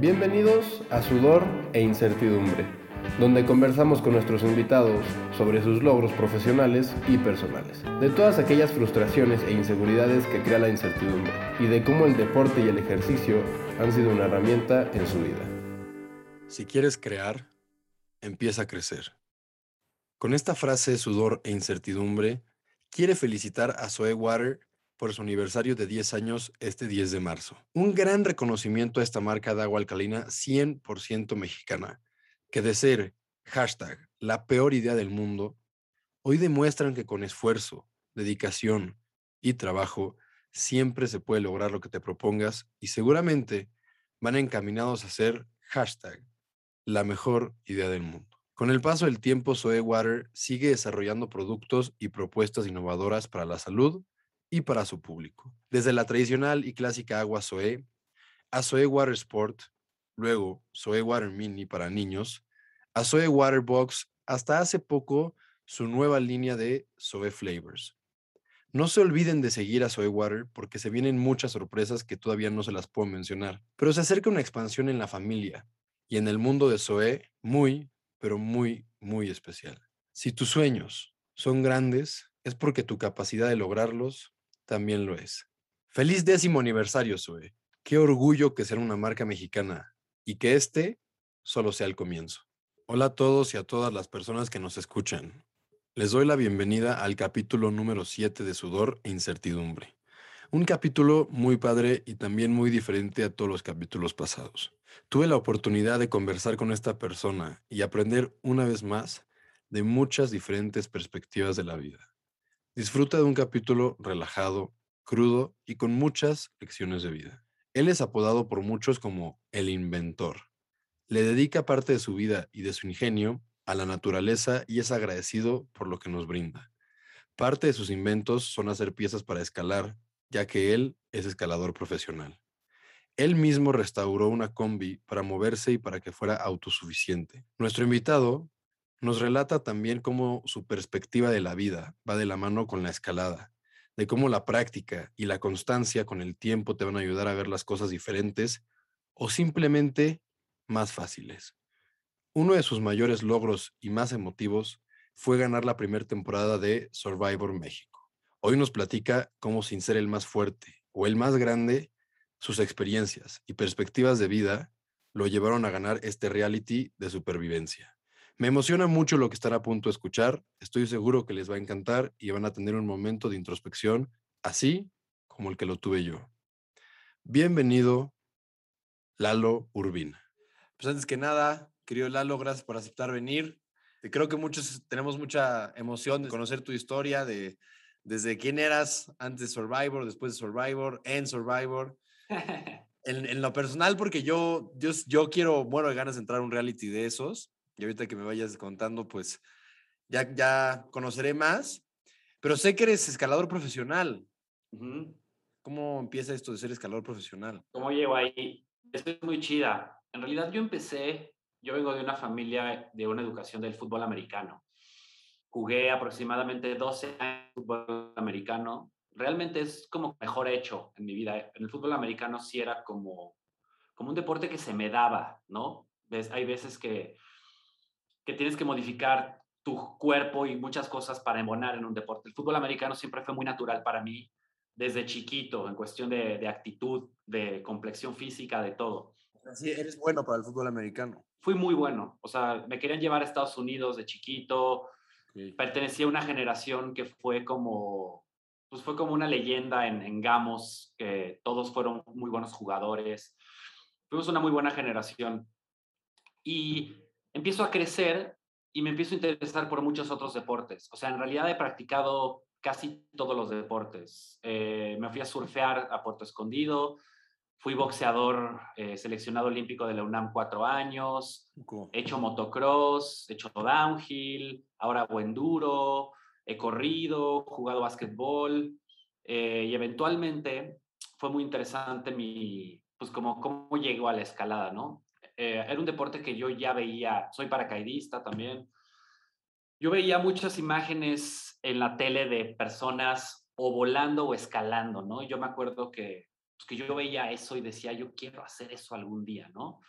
Bienvenidos a Sudor e Incertidumbre, donde conversamos con nuestros invitados sobre sus logros profesionales y personales, de todas aquellas frustraciones e inseguridades que crea la incertidumbre y de cómo el deporte y el ejercicio han sido una herramienta en su vida. Si quieres crear, empieza a crecer. Con esta frase sudor e incertidumbre, quiere felicitar a Zoe Water por su aniversario de 10 años este 10 de marzo. Un gran reconocimiento a esta marca de agua alcalina 100% mexicana, que de ser hashtag la peor idea del mundo, hoy demuestran que con esfuerzo, dedicación y trabajo siempre se puede lograr lo que te propongas y seguramente van encaminados a ser hashtag la mejor idea del mundo. Con el paso del tiempo, Zoe Water sigue desarrollando productos y propuestas innovadoras para la salud y para su público. Desde la tradicional y clásica agua Zoe a Zoe Water Sport, luego Zoe Water Mini para niños, a Zoe Water Box, hasta hace poco su nueva línea de Zoe Flavors. No se olviden de seguir a Zoe Water porque se vienen muchas sorpresas que todavía no se las puedo mencionar, pero se acerca una expansión en la familia y en el mundo de Zoe muy, pero muy, muy especial. Si tus sueños son grandes, es porque tu capacidad de lograrlos también lo es. Feliz décimo aniversario, Zoe. Qué orgullo que sea una marca mexicana y que este solo sea el comienzo. Hola a todos y a todas las personas que nos escuchan. Les doy la bienvenida al capítulo número 7 de Sudor e Incertidumbre. Un capítulo muy padre y también muy diferente a todos los capítulos pasados. Tuve la oportunidad de conversar con esta persona y aprender una vez más de muchas diferentes perspectivas de la vida. Disfruta de un capítulo relajado, crudo y con muchas lecciones de vida. Él es apodado por muchos como el inventor. Le dedica parte de su vida y de su ingenio a la naturaleza y es agradecido por lo que nos brinda. Parte de sus inventos son hacer piezas para escalar, ya que él es escalador profesional. Él mismo restauró una combi para moverse y para que fuera autosuficiente. Nuestro invitado nos relata también cómo su perspectiva de la vida va de la mano con la escalada, de cómo la práctica y la constancia con el tiempo te van a ayudar a ver las cosas diferentes o simplemente más fáciles. Uno de sus mayores logros y más emotivos fue ganar la primera temporada de Survivor México. Hoy nos platica cómo sin ser el más fuerte o el más grande, sus experiencias y perspectivas de vida lo llevaron a ganar este reality de supervivencia. Me emociona mucho lo que están a punto de escuchar. Estoy seguro que les va a encantar y van a tener un momento de introspección así como el que lo tuve yo. Bienvenido, Lalo Urbina. Pues antes que nada, querido Lalo, gracias por aceptar venir. Creo que muchos tenemos mucha emoción de conocer tu historia, de desde quién eras antes de Survivor, después de Survivor, en Survivor. en, en, lo personal, porque yo, yo, yo quiero, muero de ganas de entrar a un reality de esos. Y ahorita que me vayas contando, pues ya, ya conoceré más. Pero sé que eres escalador profesional. ¿Cómo empieza esto de ser escalador profesional? ¿Cómo llego ahí? Es muy chida. En realidad yo empecé, yo vengo de una familia de una educación del fútbol americano. Jugué aproximadamente 12 años de fútbol americano. Realmente es como mejor hecho en mi vida. En el fútbol americano sí era como, como un deporte que se me daba, ¿no? Hay veces que que tienes que modificar tu cuerpo y muchas cosas para embonar en un deporte. El fútbol americano siempre fue muy natural para mí desde chiquito, en cuestión de, de actitud, de complexión física, de todo. Sí, eres bueno para el fútbol americano. Fui muy bueno. O sea, me querían llevar a Estados Unidos de chiquito. Pertenecía a una generación que fue como, pues fue como una leyenda en, en Gamos, que todos fueron muy buenos jugadores. Fuimos una muy buena generación. Y empiezo a crecer y me empiezo a interesar por muchos otros deportes. O sea, en realidad he practicado casi todos los deportes. Eh, me fui a surfear a Puerto Escondido, fui boxeador eh, seleccionado olímpico de la UNAM cuatro años, he hecho motocross, he hecho downhill, ahora hago enduro, he corrido, jugado básquetbol eh, y eventualmente fue muy interesante mi, pues como cómo llego a la escalada, ¿no? Eh, era un deporte que yo ya veía, soy paracaidista también. Yo veía muchas imágenes en la tele de personas o volando o escalando, ¿no? Yo me acuerdo que pues, que yo veía eso y decía, yo quiero hacer eso algún día, ¿no?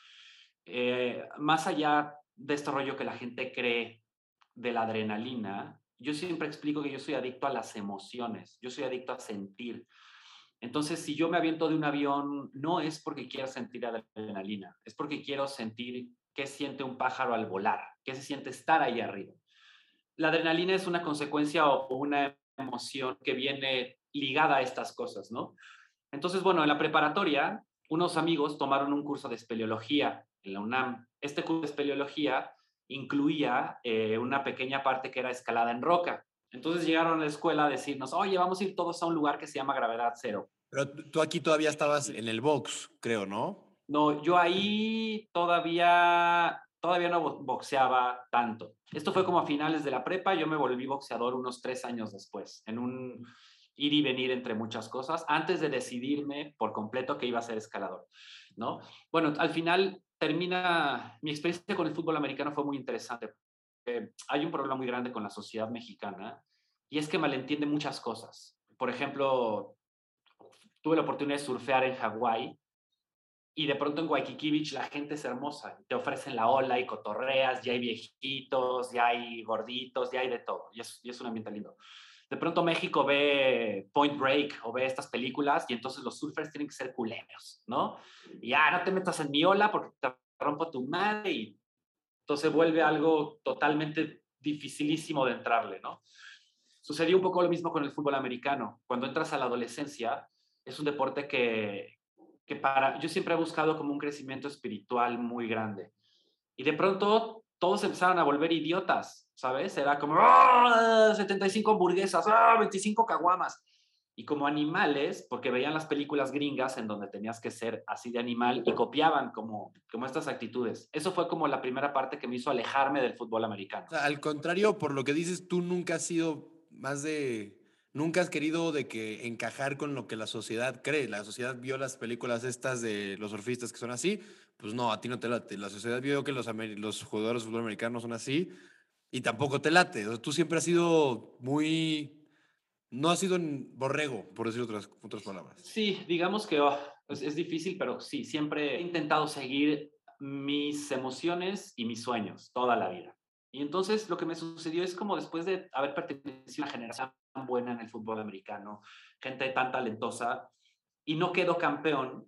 Eh, más allá de este rollo que la gente cree de la adrenalina, yo siempre explico que yo soy adicto a las emociones, yo soy adicto a sentir. Entonces, si yo me aviento de un avión, no es porque quiero sentir adrenalina, es porque quiero sentir qué siente un pájaro al volar, qué se siente estar ahí arriba. La adrenalina es una consecuencia o una emoción que viene ligada a estas cosas, ¿no? Entonces, bueno, en la preparatoria, unos amigos tomaron un curso de espeleología en la UNAM. Este curso de espeleología incluía eh, una pequeña parte que era escalada en roca. Entonces llegaron a la escuela a decirnos, oye, vamos a ir todos a un lugar que se llama gravedad cero. Pero tú aquí todavía estabas en el box, creo, ¿no? No, yo ahí todavía, todavía no boxeaba tanto. Esto fue como a finales de la prepa, yo me volví boxeador unos tres años después, en un ir y venir entre muchas cosas, antes de decidirme por completo que iba a ser escalador, ¿no? Bueno, al final termina, mi experiencia con el fútbol americano fue muy interesante. Hay un problema muy grande con la sociedad mexicana y es que malentiende muchas cosas. Por ejemplo, tuve la oportunidad de surfear en Hawái y de pronto en Waikiki Beach la gente es hermosa. Te ofrecen la ola y cotorreas, ya hay viejitos, ya hay gorditos, ya hay de todo. Y es, un ambiente lindo. De pronto México ve Point Break o ve estas películas y entonces los surfers tienen que ser culeros, ¿no? Y ya no te metas en mi ola porque te rompo tu madre y entonces vuelve algo totalmente dificilísimo de entrarle, ¿no? Sucedió un poco lo mismo con el fútbol americano. Cuando entras a la adolescencia, es un deporte que, que para, yo siempre he buscado como un crecimiento espiritual muy grande. Y de pronto todos empezaron a volver idiotas, ¿sabes? Era como, 75 ¡Ah! hamburguesas, 25 ¡Ah! caguamas. Y como animales, porque veían las películas gringas en donde tenías que ser así de animal y copiaban como, como estas actitudes. Eso fue como la primera parte que me hizo alejarme del fútbol americano. al contrario, por lo que dices, tú nunca has sido más de... Nunca has querido de que encajar con lo que la sociedad cree. La sociedad vio las películas estas de los surfistas que son así, pues no, a ti no te late. La sociedad vio que los, los jugadores de fútbol americano son así y tampoco te late. tú siempre has sido muy... No has sido un borrego, por decir otras, otras palabras. Sí, digamos que oh, es, difícil, pero sí, siempre he intentado seguir mis emociones y mis sueños toda la vida. Y entonces lo que me sucedió es como después de haber pertenecido a una generación tan buena en el fútbol americano, gente tan talentosa, y no quedo campeón,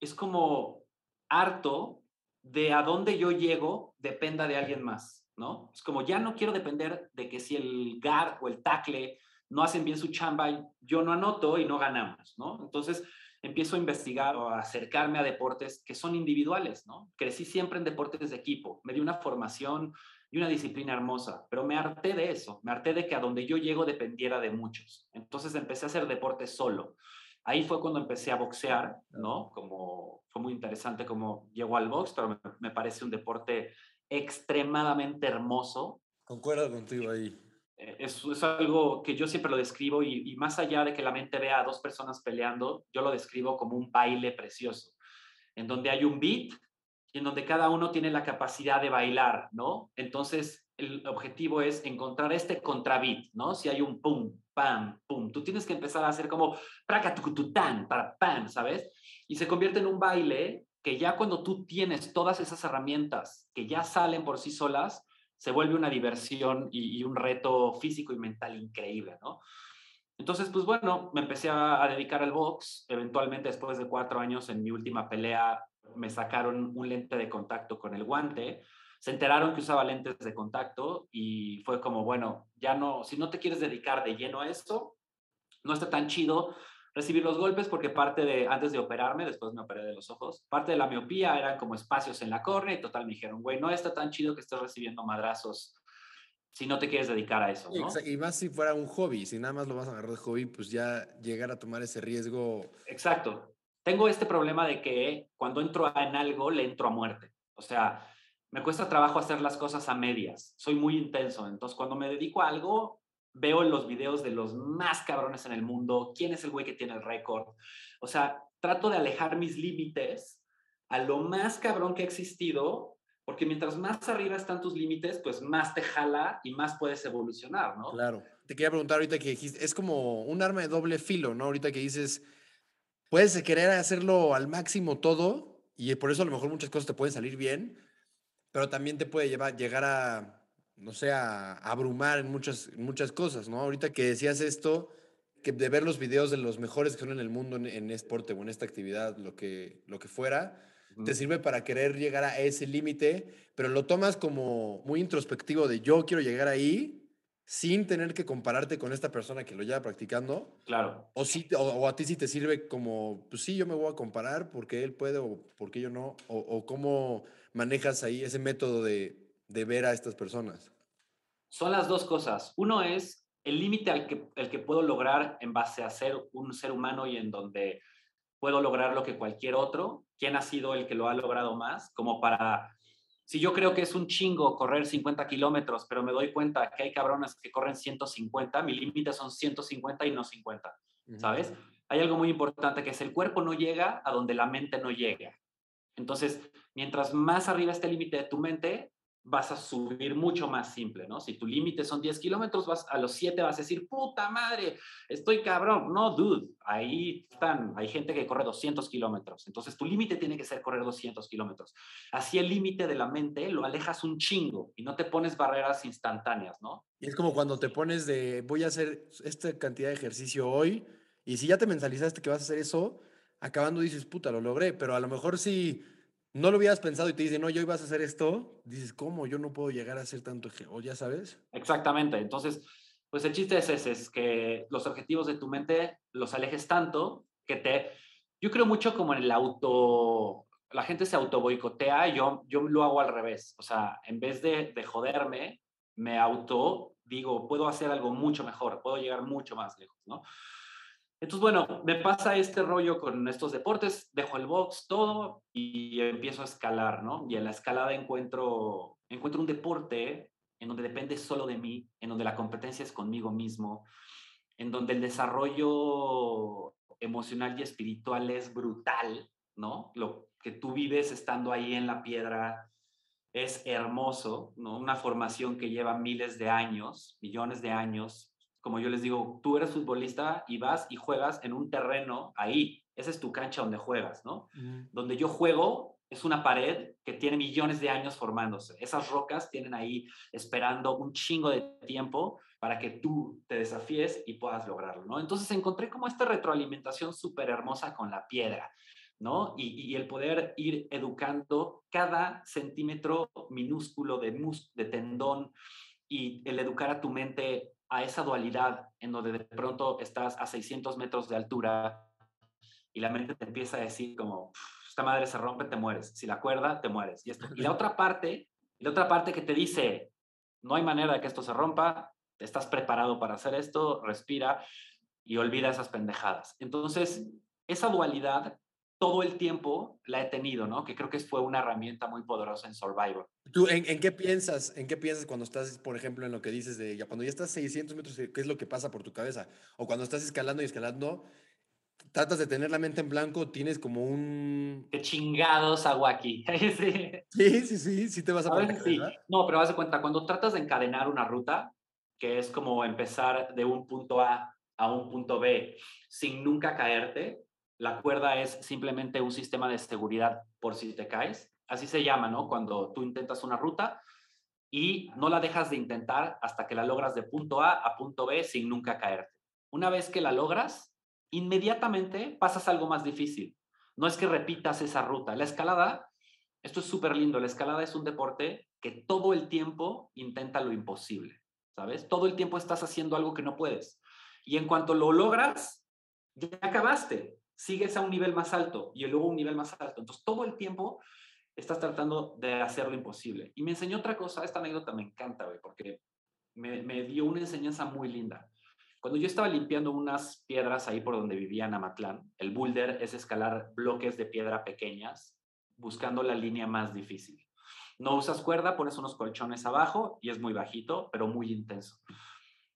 es como harto de a dónde yo llego dependa de alguien más, ¿no? Es como ya no quiero depender de que si el guard o el tackle no hacen bien su chamba, yo no anoto y no ganamos, ¿no? Entonces empiezo a investigar o a acercarme a deportes que son individuales, ¿no? Crecí siempre en deportes de equipo, me di una formación y una disciplina hermosa, pero me harté de eso, me harté de que a donde yo llego dependiera de muchos. Entonces empecé a hacer deporte solo. Ahí fue cuando empecé a boxear, ¿no? Como fue muy interesante cómo llegó al box, pero me, parece un deporte extremadamente hermoso. Concuerdo contigo ahí. Eh, es, es, algo que yo siempre lo describo y, más allá de que la mente vea a dos personas peleando, yo lo describo como un baile precioso, en donde hay un beat y en donde cada uno tiene la capacidad de bailar, ¿no? Entonces, el objetivo es encontrar este contrabeat, ¿no? Si hay un pum, pam, pum, tú tienes que empezar a hacer como para pam, ¿sabes? Y se convierte en un baile que ya cuando tú tienes todas esas herramientas que ya salen por sí solas, se vuelve una diversión y, un reto físico y mental increíble, ¿no? Entonces, pues bueno, me empecé a, a dedicar al box. Eventualmente, después de cuatro años en mi última pelea, me sacaron un lente de contacto con el guante se enteraron que usaba lentes de contacto y fue como, bueno, ya no, si no te quieres dedicar de lleno a esto, no está tan chido recibir los golpes porque parte de, antes de operarme, después me operé de los ojos, parte de la miopía eran como espacios en la córnea y total me dijeron, güey, no está tan chido que estés recibiendo madrazos si no te quieres dedicar a eso, ¿no? Y más si fuera un hobby, si nada más lo vas a agarrar de hobby, pues ya llegar a tomar ese riesgo. Exacto. Tengo este problema de que cuando entro en algo, le entro a muerte. O sea, me cuesta trabajo hacer las cosas a medias. Soy muy intenso. Entonces, cuando me dedico a algo, veo los videos de los más cabrones en el mundo, quién es el güey que tiene el récord. O sea, trato de alejar mis límites a lo más cabrón que ha existido, porque mientras más arriba están tus límites, pues más te jala y más puedes evolucionar, ¿no? Claro. Te quería preguntar ahorita que es como un arma de doble filo, ¿no? Ahorita que dices, puedes querer hacerlo al máximo todo y por eso a lo mejor muchas cosas te pueden salir bien, pero también te puede llevar, llegar a, no sé, a, abrumar en muchas, muchas cosas, ¿no? Ahorita que decías esto, que de ver los videos de los mejores que son en el mundo en, en esporte o en esta actividad, lo que, lo que fuera, te sirve para querer llegar a ese límite, pero lo tomas como muy introspectivo de yo quiero llegar ahí sin tener que compararte con esta persona que lo lleva practicando. Claro. O, sí, o, a ti sí te sirve como, pues sí, yo me voy a comparar porque él puede o porque yo no, o, o cómo manejas ahí ese método de, de, ver a estas personas. Son las dos cosas. Uno es el límite al que, el que puedo lograr en base a ser un ser humano y en donde puedo lograr lo que cualquier otro. ¿Quién ha sido el que lo ha logrado más? Como para si yo creo que es un chingo correr 50 kilómetros, pero me doy cuenta que hay cabrones que corren 150, mi límite son 150 y no 50, ¿sabes? Hay algo muy importante que es el cuerpo no llega a donde la mente no llega. Entonces, mientras más arriba esté el límite de tu mente, vas a subir mucho más simple, ¿no? Si tu límite son 10 kilómetros, vas a los 7 vas a decir, puta madre, estoy cabrón. No, dude, ahí están, hay gente que corre 200 kilómetros. Entonces, tu límite tiene que ser correr 200 kilómetros. Así el límite de la mente lo alejas un chingo y no te pones barreras instantáneas, ¿no? Y es como cuando te pones de, voy a hacer esta cantidad de ejercicio hoy, y si ya te mentalizaste que vas a hacer eso, acabando dices, puta, lo logré, pero a lo mejor si no lo hubieras pensado y te dicen, no, yo ibas a hacer esto, dices, ¿cómo? Yo no puedo llegar a hacer tanto, o ya sabes. Exactamente, entonces, pues el chiste es ese, es que los objetivos de tu mente los alejes tanto que te... Yo creo mucho como en el auto... La gente se auto boicotea, yo, yo lo hago al revés. O sea, en vez de, de joderme, me auto digo, puedo hacer algo mucho mejor, puedo llegar mucho más lejos, ¿no? Entonces, bueno, me pasa este rollo con estos deportes, dejo el box, todo, y empiezo a escalar, ¿no? Y en la escalada encuentro, encuentro un deporte en donde depende solo de mí, en donde la competencia es conmigo mismo, en donde el desarrollo emocional y espiritual es brutal, ¿no? Lo que tú vives estando ahí en la piedra es hermoso, ¿no? Una formación que lleva miles de años, millones de años, como yo les digo, tú eres futbolista y vas y juegas en un terreno ahí. Esa es tu cancha donde juegas, ¿no? Donde yo juego es una pared que tiene millones de años formándose. Esas rocas tienen ahí esperando un chingo de tiempo para que tú te desafíes y puedas lograrlo, ¿no? Entonces encontré como esta retroalimentación súper hermosa con la piedra, ¿no? Y, y, el poder ir educando cada centímetro minúsculo de, mus de tendón y el educar a tu mente a esa dualidad en donde de pronto estás a 600 metros de altura y la mente te empieza a decir como, esta madre se rompe, te mueres. Si la cuerda, te mueres. Y, la otra parte, la otra parte que te dice, no hay manera de que esto se rompa, estás preparado para hacer esto, respira y olvida esas pendejadas. Entonces, esa dualidad todo el tiempo la he tenido, ¿no? Que creo que fue una herramienta muy poderosa en Survivor. ¿Tú en, qué piensas? ¿En qué piensas cuando estás, por ejemplo, en lo que dices de ya cuando ya estás 600 metros, qué es lo que pasa por tu cabeza? O cuando estás escalando y escalando, tratas de tener la mente en blanco, tienes como un... ¡Qué chingados hago aquí! sí. sí, sí, sí, te vas a, poner sí. No, pero haz de cuenta, cuando tratas de encadenar una ruta, que es como empezar de un punto A a un punto B sin nunca caerte, la cuerda es simplemente un sistema de seguridad por si te caes. Así se llama, ¿no? Cuando tú intentas una ruta y no la dejas de intentar hasta que la logras de punto A a punto B sin nunca caerte. Una vez que la logras, inmediatamente pasas algo más difícil. No es que repitas esa ruta. La escalada, esto es súper lindo, la escalada es un deporte que todo el tiempo intenta lo imposible, ¿sabes? Todo el tiempo estás haciendo algo que no puedes. Y en cuanto lo logras, ya acabaste sigues a un nivel más alto y luego un nivel más alto. Entonces, todo el tiempo estás tratando de hacer lo imposible. Y me enseñó otra cosa, esta anécdota me encanta, güey, porque me, dio una enseñanza muy linda. Cuando yo estaba limpiando unas piedras ahí por donde vivía en Amatlán, el boulder es escalar bloques de piedra pequeñas buscando la línea más difícil. No usas cuerda, pones unos colchones abajo y es muy bajito, pero muy intenso.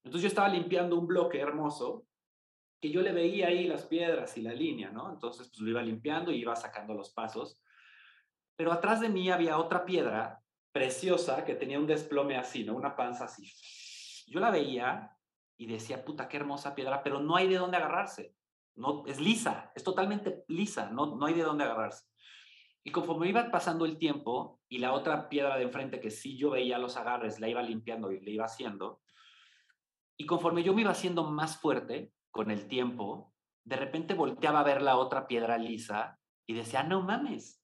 Entonces yo estaba limpiando un bloque hermoso que yo le veía ahí las piedras y la línea, ¿no? Entonces, pues lo iba limpiando y iba sacando los pasos. Pero atrás de mí había otra piedra preciosa que tenía un desplome así, ¿no? Una panza así. Yo la veía y decía, puta, qué hermosa piedra, pero no hay de dónde agarrarse. no, es lisa, es totalmente lisa, no, no hay de dónde agarrarse. Y conforme iba pasando el tiempo y la otra piedra de enfrente que sí yo veía los agarres, la iba limpiando y le iba haciendo, y conforme yo me iba haciendo más fuerte con el tiempo, de repente volteaba a ver la otra piedra lisa y decía, no mames,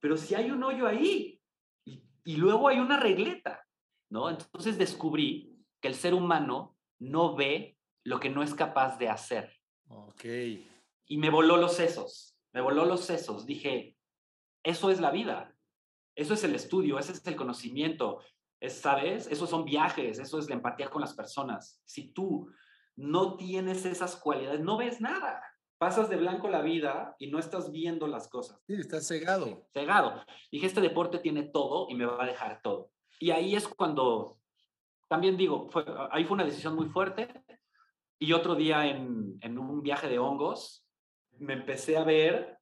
pero si hay un hoyo ahí y, y luego hay una regleta, ¿no? Entonces descubrí que el ser humano no ve lo que no es capaz de hacer. Ok. Y me voló los sesos, me voló los sesos. Dije, eso es la vida, eso es el estudio, ese es el conocimiento, es, ¿sabes? Esos son viajes, eso es la empatía con las personas. Si tú no tienes esas cualidades, no ves nada. Pasas de blanco la vida y no estás viendo las cosas. Sí, estás cegado. Cegado. Dije, este deporte tiene todo y me va a dejar todo. Y ahí es cuando, también digo, fue, ahí fue una decisión muy fuerte. Y otro día en, en un viaje de hongos, me empecé a ver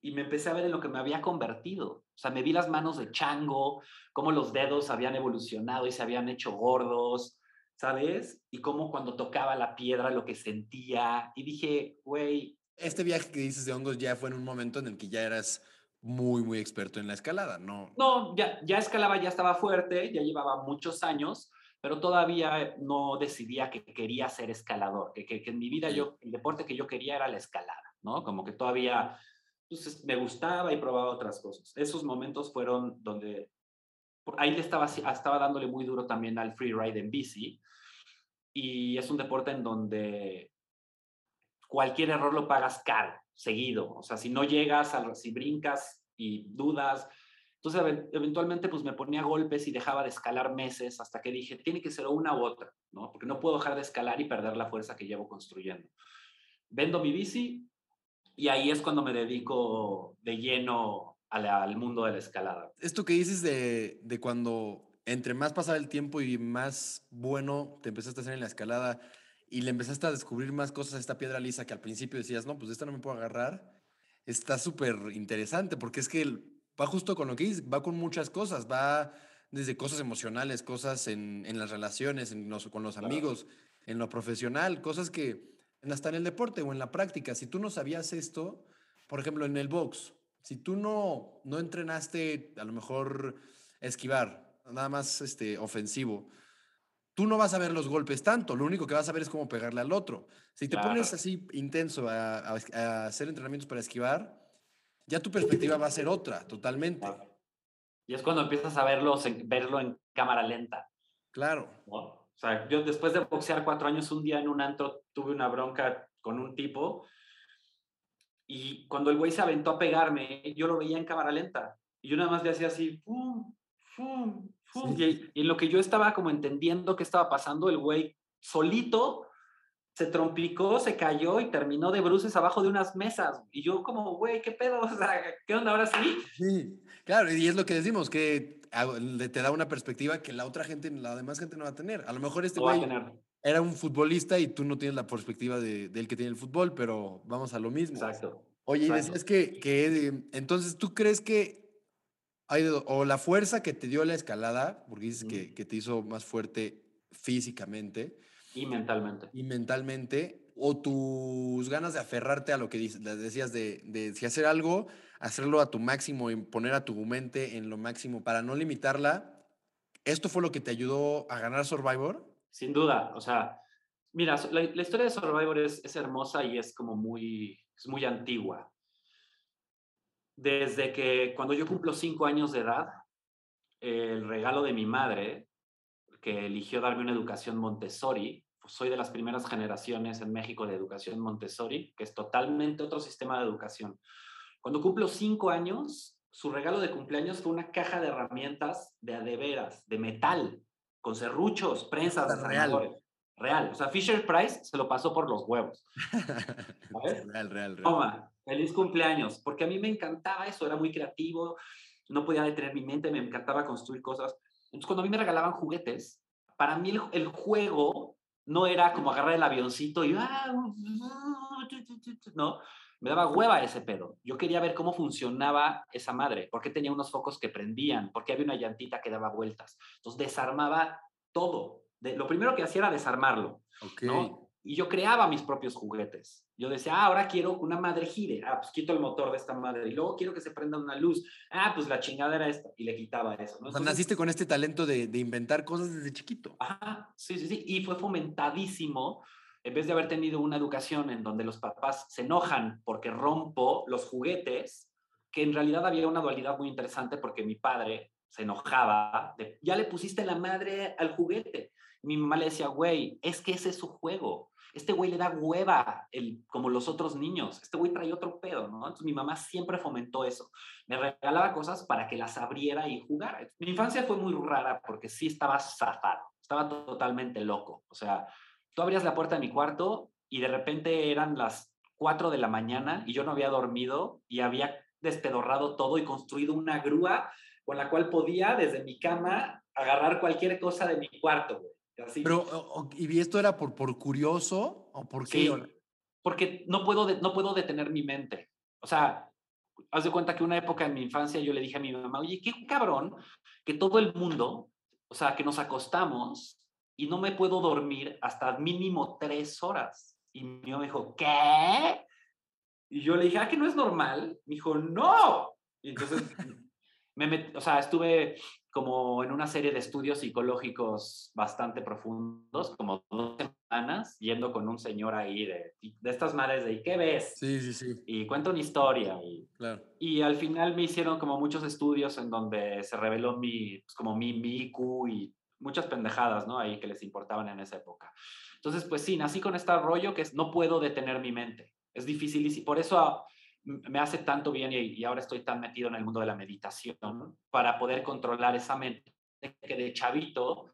y me empecé a ver en lo que me había convertido. O sea, me vi las manos de chango, cómo los dedos habían evolucionado y se habían hecho gordos, ¿sabes? Y cómo cuando tocaba la piedra lo que sentía. Y dije, güey. Este viaje que dices de hongos ya fue en un momento en el que ya eras muy, muy experto en la escalada, ¿no? No, ya, ya escalaba, ya estaba fuerte, ya llevaba muchos años, pero todavía no decidía que quería ser escalador, que, que, que en mi vida yo, el deporte que yo quería era la escalada, ¿no? Como que todavía entonces me gustaba y probaba otras cosas. Esos momentos fueron donde ahí le estaba, estaba dándole muy duro también al free ride en bici y es un deporte en donde cualquier error lo pagas caro, seguido. O sea, si no llegas, a, si brincas y dudas. Entonces, eventualmente, pues me ponía golpes y dejaba de escalar meses hasta que dije, tiene que ser una u otra, ¿no? Porque no puedo dejar de escalar y perder la fuerza que llevo construyendo. Vendo mi bici, y ahí es cuando me dedico de lleno al, mundo de la escalada. Esto que dices de, de, cuando entre más pasaba el tiempo y más bueno te empezaste a hacer en la escalada y le empezaste a descubrir más cosas a esta piedra lisa que al principio decías, no, pues esta no me puedo agarrar, está súper interesante porque es que va justo con lo que dices, va con muchas cosas, va desde cosas emocionales, cosas en, en las relaciones, en los, con los claro. amigos, en lo profesional, cosas que hasta en el deporte o en la práctica. Si tú no sabías esto, por ejemplo, en el box, si tú no, no entrenaste a lo mejor esquivar, nada más este, ofensivo, tú no vas a ver los golpes tanto, lo único que vas a ver es cómo pegarle al otro. Si te claro. pones así intenso a, a, a, hacer entrenamientos para esquivar, ya tu perspectiva va a ser otra, totalmente. Claro. Y es cuando empiezas a verlo, verlo en cámara lenta. Claro. ¿no? O sea, yo después de boxear cuatro años, un día en un antro tuve una bronca con un tipo y cuando el güey se aventó a pegarme, yo lo veía en cámara lenta y yo nada más le hacía así, ¡fum! ¡fum! Y, lo que yo estaba como entendiendo qué estaba pasando, el güey solito se trompicó, se cayó y terminó de bruces abajo de unas mesas. Y yo como, güey, ¿qué pedo? O sea, ¿qué onda ahora sí? Sí, claro, y es lo que decimos, que te da una perspectiva que la otra gente, la demás gente no va a tener. A lo mejor este güey era un futbolista y tú no tienes la perspectiva de, del que tiene el fútbol, pero vamos a lo mismo. Exacto. Oye, Exacto. y decías que, que, entonces tú crees que hay, o la fuerza que te dio la escalada, porque dices mm. que, que te hizo más fuerte físicamente, y mentalmente. Y mentalmente, o tus ganas de aferrarte a lo que decías de, de, si hacer algo, hacerlo a tu máximo y poner a tu mente en lo máximo para no limitarla. ¿Esto fue lo que te ayudó a ganar Survivor? Sin duda, o sea, mira, la, la historia de Survivor es, es, hermosa y es como muy, es muy antigua. Desde que cuando yo cumplo cinco años de edad, el regalo de mi madre que eligió darme una educación Montessori. Pues soy de las primeras generaciones en México de educación Montessori, que es totalmente otro sistema de educación. Cuando cumplo cinco años, su regalo de cumpleaños fue una caja de herramientas de adeveras, de metal, con serruchos, prensas, real. Real. O sea, Fisher Price se lo pasó por los huevos. ¿sabes? real, real, real. Toma, feliz cumpleaños. Porque a mí me encantaba eso, era muy creativo, no podía detener mi mente, me encantaba construir cosas. Entonces, cuando a mí me regalaban juguetes, para mí el, el juego no era como agarrar el avioncito y... Ah, no, me daba hueva ese pedo. Yo quería ver cómo funcionaba esa madre, por qué tenía unos focos que prendían, por qué había una llantita que daba vueltas. Entonces, desarmaba todo. De, lo primero que hacía era desarmarlo. Okay. ¿no? y yo creaba mis propios juguetes. Yo decía, ah, ahora quiero una madre gire. Ah, pues quito el motor de esta madre. Y luego quiero que se prenda una luz. Ah, pues la chingada era esta. Y le quitaba eso. ¿no? naciste con este talento de, de, inventar cosas desde chiquito. Ajá, sí, sí, sí. Y fue fomentadísimo. En vez de haber tenido una educación en donde los papás se enojan porque rompo los juguetes, que en realidad había una dualidad muy interesante porque mi padre se enojaba ya le pusiste la madre al juguete. Mi mamá le decía, güey, es que ese es su juego este güey le da hueva el, como los otros niños, este güey trae otro pedo, ¿no? Entonces mi mamá siempre fomentó eso. Me regalaba cosas para que las abriera y jugara. Mi infancia fue muy rara porque sí estaba zafado, estaba totalmente loco. O sea, tú abrías la puerta de mi cuarto y de repente eran las 4 de la mañana y yo no había dormido y había despedorrado todo y construido una grúa con la cual podía desde mi cama agarrar cualquier cosa de mi cuarto, güey. Pero, ¿y esto era por, por curioso o por qué? Sí, porque no puedo, no puedo detener mi mente. O sea, haz de cuenta que una época en mi infancia yo le dije a mi mamá, oye, qué cabrón que todo el mundo, o sea, que nos acostamos y no me puedo dormir hasta mínimo tres horas. Y mi mamá dijo, ¿qué? Y yo le dije, ah, que no es normal. Me dijo, no. Y entonces, me o sea, estuve como en una serie de estudios psicológicos bastante profundos, como dos semanas, yendo con un señor ahí de, de estas madres de ¿y qué ves? Sí, sí, sí. Y cuento una historia. Y, claro. y al final me hicieron como muchos estudios en donde se reveló mi, pues como mi, mi IQ y muchas pendejadas, ¿no? Ahí que les importaban en esa época. Entonces, pues sí, nací con este rollo que es, no puedo detener mi mente. Es difícil y por eso me hace tanto bien y, ahora estoy tan metido en el mundo de la meditación para poder controlar esa mente que de chavito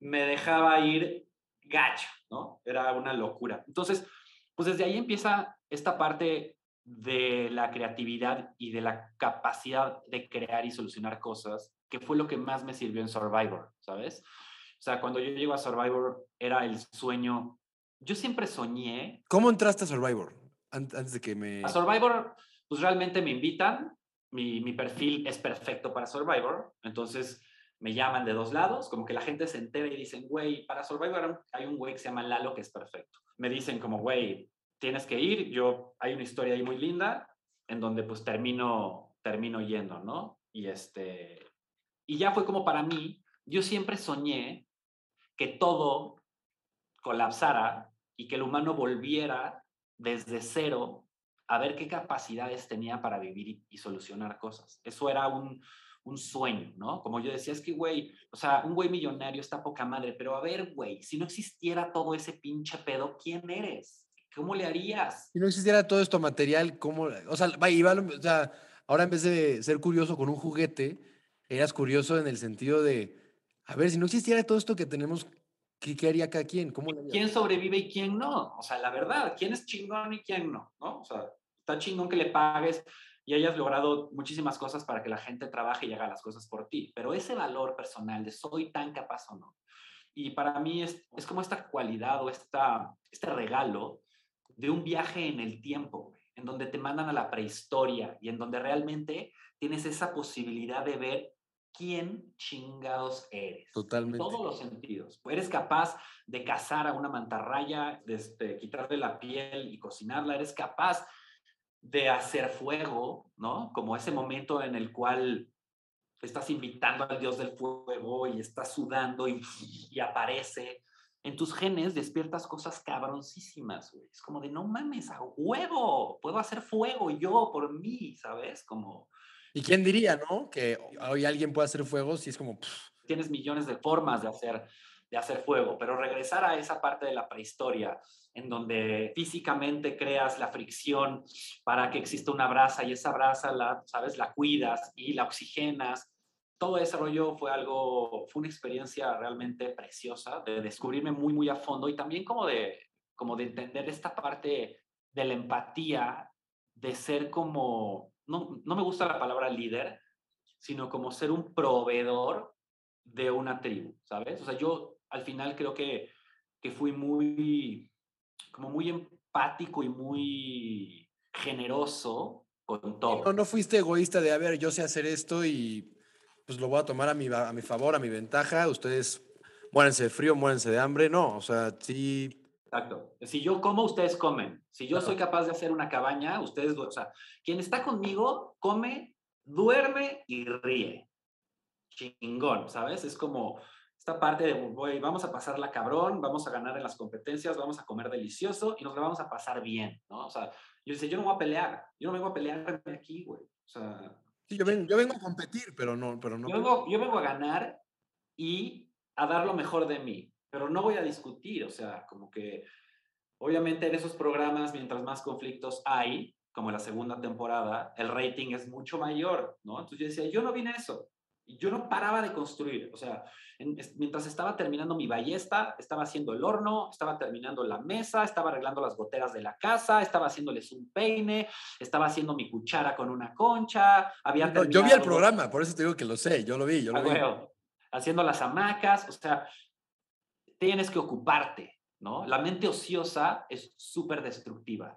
me dejaba ir gacho, ¿no? Era una locura. Entonces, pues desde ahí empieza esta parte de la creatividad y de la capacidad de crear y solucionar cosas, que fue lo que más me sirvió en Survivor, ¿sabes? O sea, cuando yo llego a Survivor era el sueño. Yo siempre soñé. ¿Cómo entraste a Survivor? Antes de que me... A Survivor, pues realmente me invitan, mi, mi, perfil es perfecto para Survivor, entonces me llaman de dos lados, como que la gente se entera y dicen, güey, para Survivor hay un güey que se llama Lalo que es perfecto. Me dicen como, güey, tienes que ir, yo, hay una historia ahí muy linda, en donde pues termino, termino yendo, ¿no? Y este, y ya fue como para mí, yo siempre soñé que todo colapsara y que el humano volviera desde cero a ver qué capacidades tenía para vivir y, solucionar cosas. Eso era un, un, sueño, ¿no? Como yo decía, es que, güey, o sea, un güey millonario está poca madre, pero a ver, güey, si no existiera todo ese pinche pedo, ¿quién eres? ¿Cómo le harías? Si no existiera todo esto material, ¿cómo? O sea, iba, o sea, ahora en vez de ser curioso con un juguete, eras curioso en el sentido de, a ver, si no existiera todo esto que tenemos ¿Qué, haría cada quien? ¿Cómo ¿Quién sobrevive y quién no? O sea, la verdad, ¿quién es chingón y quién no? ¿no? O sea, está chingón que le pagues y hayas logrado muchísimas cosas para que la gente trabaje y haga las cosas por ti, pero ese valor personal de soy tan capaz o no. Y para mí es, es como esta cualidad o esta, este regalo de un viaje en el tiempo, en donde te mandan a la prehistoria y en donde realmente tienes esa posibilidad de ver quién chingados eres. Totalmente. En todos los sentidos. Eres capaz de cazar a una mantarraya, de este, quitarle la piel y cocinarla. Eres capaz de hacer fuego, ¿no? Como ese momento en el cual estás invitando al dios del fuego y estás sudando y, y aparece. En tus genes despiertas cosas cabroncísimas, güey. Es como de, no mames, a huevo, puedo hacer fuego yo por mí, ¿sabes? Como ¿Y quién diría, no? Que hoy alguien puede hacer fuego si es como... Tienes millones de formas de hacer, de hacer fuego, pero regresar a esa parte de la prehistoria, en donde físicamente creas la fricción para que exista una brasa y esa brasa, la, ¿sabes? La cuidas y la oxigenas. Todo ese rollo fue algo, fue una experiencia realmente preciosa de descubrirme muy, muy a fondo y también como de, como de entender esta parte de la empatía, de ser como no, no me gusta la palabra líder, sino como ser un proveedor de una tribu, ¿sabes? O sea, yo al final creo que, que fui muy, como muy empático y muy generoso con todo. No, no fuiste egoísta de, a ver, yo sé hacer esto y pues lo voy a tomar a mi, a mi favor, a mi ventaja, ustedes muérense de frío, muérense de hambre, no, o sea, sí Exacto. Si yo como, ustedes comen. Si yo soy capaz de hacer una cabaña, ustedes, o sea, quien está conmigo come, duerme y ríe. Chingón, ¿sabes? Es como esta parte de, voy, vamos a pasarla cabrón, vamos a ganar en las competencias, vamos a comer delicioso y nos la vamos a pasar bien, ¿no? O sea, yo dice, yo no voy a pelear, yo no vengo a pelear aquí, güey. O sea... Sí, yo vengo, yo vengo a competir, pero no, pero no. Yo vengo, yo vengo a ganar y a dar lo mejor de mí pero no voy a discutir, o sea, como que obviamente en esos programas, mientras más conflictos hay, como en la segunda temporada, el rating es mucho mayor, ¿no? Entonces yo decía, yo no vine a eso, yo no paraba de construir, o sea, mientras estaba terminando mi ballesta, estaba haciendo el horno, estaba terminando la mesa, estaba arreglando las goteras de la casa, estaba haciéndoles un peine, estaba haciendo mi cuchara con una concha, había Yo vi el programa, por eso te digo que lo sé, yo lo vi, yo lo vi. haciendo las hamacas, o sea, tienes que ocuparte, ¿no? La mente ociosa es súper destructiva.